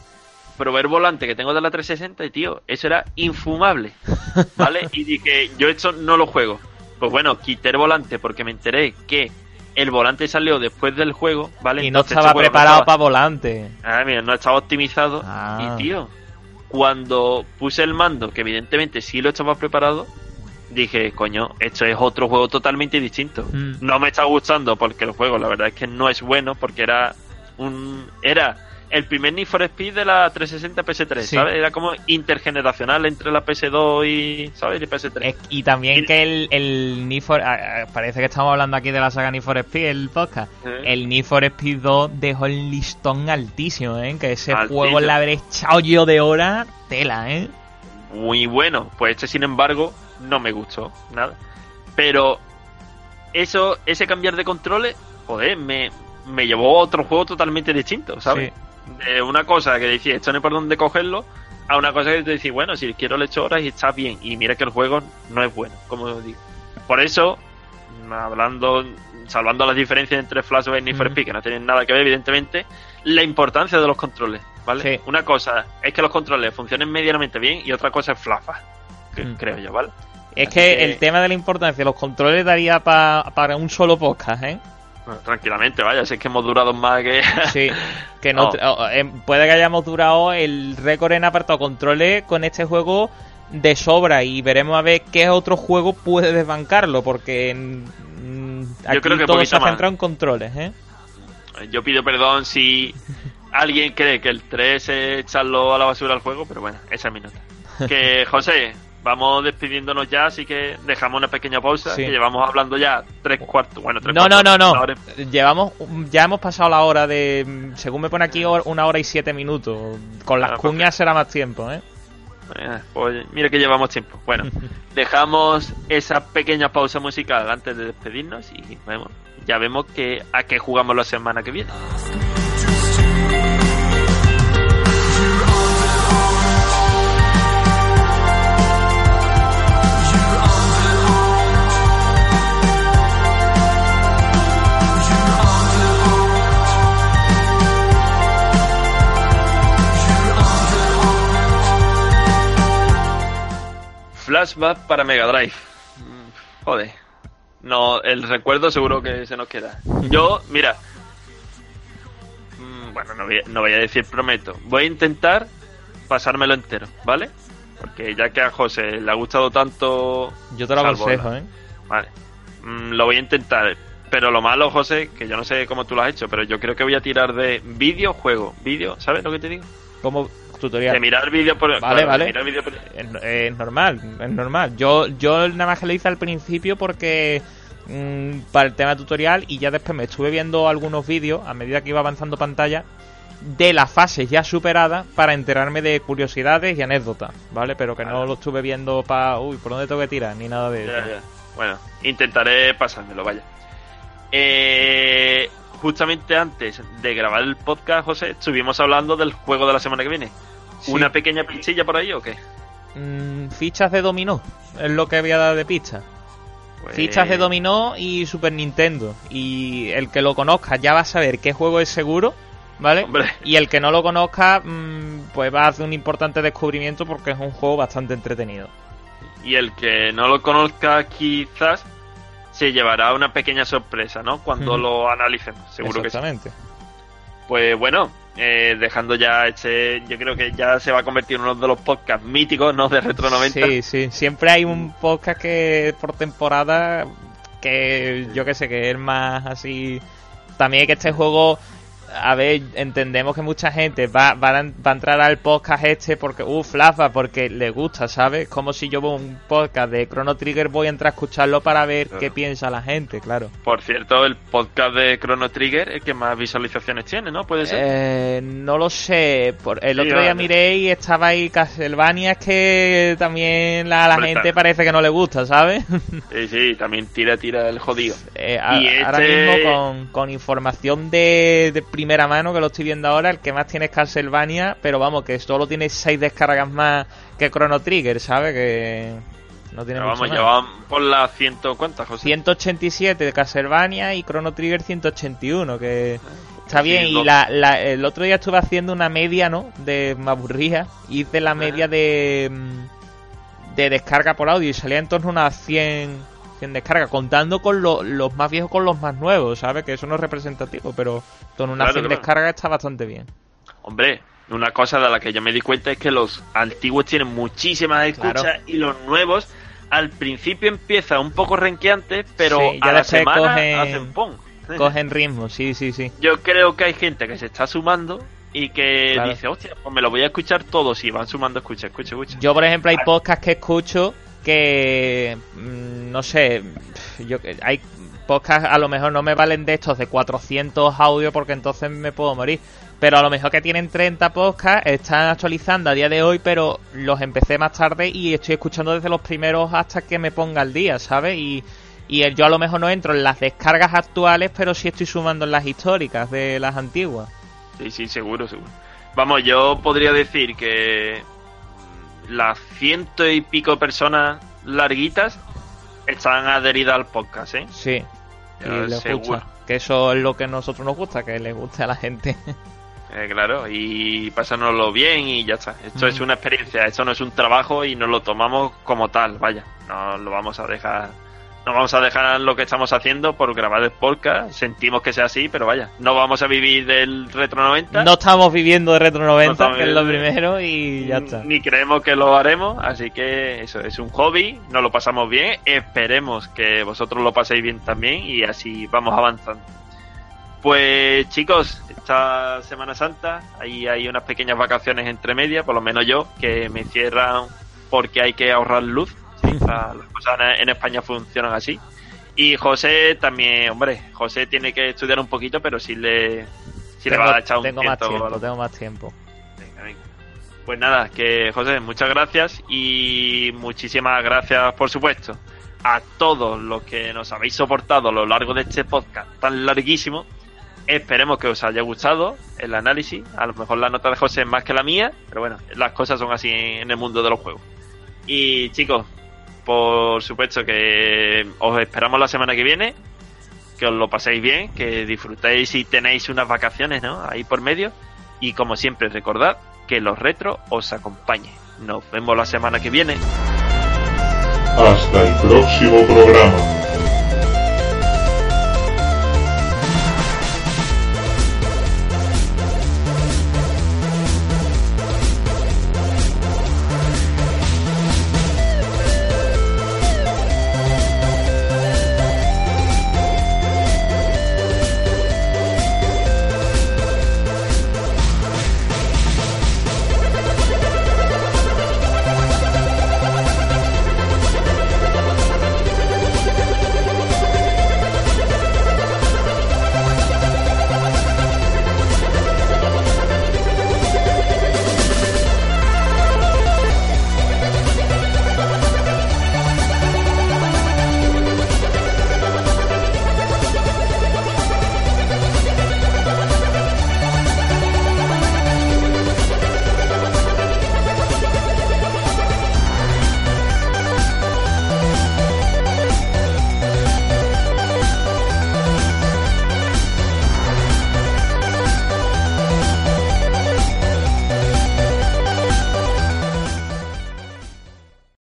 probé el volante que tengo de la 360 y tío, eso era infumable, ¿vale? y dije, yo esto no lo juego. Pues bueno, quité el volante porque me enteré que el volante salió después del juego, ¿vale? y no Entonces, estaba no preparado para volante. Ah, mira, no estaba optimizado. Ah. Y tío, cuando puse el mando, que evidentemente sí lo estaba preparado, dije, coño, esto es otro juego totalmente distinto. Mm. No me está gustando porque el juego, la verdad es que no es bueno, porque era un. Era el primer Need for Speed de la 360 PS3, Sí. ¿sabes? Era como intergeneracional entre la PS2 y. ¿Sabes? Y PS3. Es- y también Y- que el, el Need for... Parece que estamos hablando aquí de la saga Need for Speed, el podcast. El Need for Speed 2 dejó el listón altísimo, ¿eh? Que ese Altísimo. juego le habré echado yo de hora tela, ¿eh? muy bueno. Pues este, sin embargo, no me gustó nada. Pero eso, ese cambiar de controles, joder, me, me llevó a otro juego totalmente distinto, ¿sabes? De una cosa que decía, esto no hay por dónde cogerlo, a una cosa que te decís, bueno, si quiero le echo horas y está bien. Y mira que el juego no es bueno, como digo. Por eso, hablando, salvando las diferencias entre Flashback y. Speed, que no tienen nada que ver, evidentemente, la importancia de los controles, ¿vale? Sí. Una cosa es que los controles funcionen medianamente bien y otra cosa es Flafa, que Mm. creo yo, ¿vale? Es que, que- el tema de la importancia de los controles daría pa- para un solo podcast, ¿eh? Tranquilamente, vaya, si es que hemos durado más que... Sí, que no, No. o- eh, puede que hayamos durado el récord en apartado controles con este juego de sobra y veremos a ver qué otro juego puede desbancarlo porque mm, aquí creo que todo poquito se ha más. centrado en controles, ¿eh? Yo pido perdón si alguien cree que el 3 es echarlo a la basura al juego, pero bueno, esa es mi nota. Que, José, vamos despidiéndonos ya, así que dejamos una pequeña pausa, Sí. que llevamos hablando ya tres cuartos, bueno, tres No, no, cuartos, no, no. y- Llevamos, ya hemos pasado la hora de, según me pone aquí, una hora y siete minutos. Con las cuñas será más tiempo, ¿eh? Eh, pues mira que llevamos tiempo. Bueno, dejamos esa pequeña pausa musical antes de despedirnos y vemos, ya vemos que a qué jugamos la semana que viene. Flashback para Mega Drive. Joder. No, el recuerdo seguro que se nos queda. Yo, mira. mm, Bueno, no voy, a- no voy a decir prometo. Voy a intentar pasármelo entero, ¿vale? Porque ya que a José le ha gustado tanto. Yo te lo aconsejo, ¿eh? Vale. Mm, lo voy a intentar. Pero lo malo, José, que yo no sé cómo tú lo has hecho, pero yo creo que voy a tirar de videojuego. Vídeo, ¿sabes lo que te digo? Como tutorial. De mirar vídeo por. Vale, claro, vale. por- Es, es normal, es normal. Yo, yo nada más que lo hice al principio porque mm, para el tema tutorial y ya después me estuve viendo algunos vídeos a medida que iba avanzando pantalla de las fases ya superadas para enterarme de curiosidades y anécdotas, ¿vale? Pero que no lo estuve viendo para, uy, ¿por dónde tengo que tirar? Ni nada de eso. Ya, ya. Bueno, intentaré pasármelo, vaya. Eh, justamente antes de grabar el podcast, José, estuvimos hablando del juego de la semana que viene. Sí. ¿Una pequeña pinchilla por ahí o qué? Mm, fichas de dominó, es lo que voy a dar de pista. Pues- Fichas de dominó y Super Nintendo. Y el que lo conozca ya va a saber qué juego es seguro, ¿vale? Hombre. Y el que no lo conozca, mm, pues va a hacer un importante descubrimiento porque es un juego bastante entretenido. Y el que no lo conozca, quizás se llevará una pequeña sorpresa, ¿no? Cuando lo analicemos, seguro que sí. Exactamente. Pues bueno, eh, dejando ya este, yo creo que ya se va a convertir en uno de los podcasts míticos, ¿no? De Retro 90. Sí, sí. Siempre hay un podcast que por temporada que yo que sé que es más así también que este juego, a ver, entendemos que mucha gente va, va, a, va a entrar al podcast este porque, uh, Flafa, porque le gusta, ¿sabes? Como si yo veo un podcast de Chrono Trigger voy a entrar a escucharlo para ver Claro. qué piensa la gente, claro. Por cierto, el podcast de Chrono Trigger es que más visualizaciones tiene, ¿no? Puede ser. Eh, no lo sé. Por, el Sí, otro día vale. miré y estaba ahí Castlevania. Es que también la, la Hombre, gente está- parece que no le gusta, ¿sabes? Sí, sí, también tira, tira el jodido. Eh, a- Ahora este- mismo con, con información de, de primera mano que lo estoy viendo ahora, el que más tiene es Castlevania, pero vamos, que solo tiene seis descargas más que Chrono Trigger, ¿sabes? Que no tiene Pero mucho vamos, van por las ciento... ¿Cuántas, José? 187 de Castlevania y Chrono Trigger 181, que está Sí, bien. Y la, la- el otro día estuve haciendo una media, ¿no? De me aburría. Hice la media de, mm, de descarga por audio y salía en torno a unas 100, 100 descargas, contando con lo- los más viejos con los más nuevos, ¿sabes? Que eso no es representativo, pero con unas Claro, 100 claro. descargas está bastante bien. Hombre, una cosa de la que yo me di cuenta es que los antiguos tienen muchísimas escuchas Claro. y los nuevos al principio empieza un poco renqueantes, pero Sí, ya a la semana cogen- hacen. Cogen ritmo, sí, sí, sí. Yo creo que hay gente que se está sumando y que Claro. dice, hostia, pues me lo voy a escuchar todos y van sumando, escucha, escucha, escucha. Yo, por ejemplo, hay podcasts que escucho que, mm, no sé, yo hay podcasts a lo mejor no me valen de estos de 400 audios porque entonces me puedo morir. Pero a lo mejor que tienen 30 podcasts, están actualizando a día de hoy, pero los empecé más tarde y estoy escuchando desde los primeros hasta que me ponga al día, ¿sabes? Y, yo a lo mejor no entro en las descargas actuales, pero sí estoy sumando en las históricas de las antiguas. Sí, sí, seguro, seguro. Vamos, yo podría decir que las ciento y pico personas larguitas están adheridas al podcast, ¿eh? Sí, y seguro. gusta. Que eso es lo que a nosotros nos gusta, que les guste a la gente. Eh, claro, y pasárnoslo bien y ya está. Esto Mm. es una experiencia, esto no es un trabajo y nos lo tomamos como tal, vaya. No lo vamos a dejar, no vamos a dejar lo que estamos haciendo por grabar el podcast. Sentimos que sea así, pero vaya, no vamos a vivir del Retro 90. No estamos viviendo de Retro 90, estamos que es lo primero, y ya está. Ni creemos que lo haremos, así que eso es un hobby, nos lo pasamos bien, esperemos que vosotros lo paséis bien también y así vamos avanzando. Pues chicos, esta Semana Santa ahí hay unas pequeñas vacaciones entre medias, por lo menos yo, que me cierran porque hay que ahorrar luz. Las cosas en- España funcionan así. Y José también, hombre, José tiene que estudiar un poquito, pero sí le, sí le va a echar un tengo más tiempo, lo- tengo más tiempo. Venga, venga. Pues nada, que José, muchas gracias y muchísimas gracias, por supuesto, a todos los que nos habéis soportado a lo largo de este podcast tan larguísimo. Esperemos que os haya gustado el análisis. A lo mejor la nota de José es más que la mía, pero bueno, las cosas son así en el mundo de los juegos. Y chicos, por supuesto que os esperamos la semana que viene. Que os lo paséis bien, que disfrutéis y tenéis unas vacaciones, ¿no? Ahí por medio. Y como siempre, recordad que los retros os acompañen. Nos vemos la semana que viene. Hasta el próximo programa.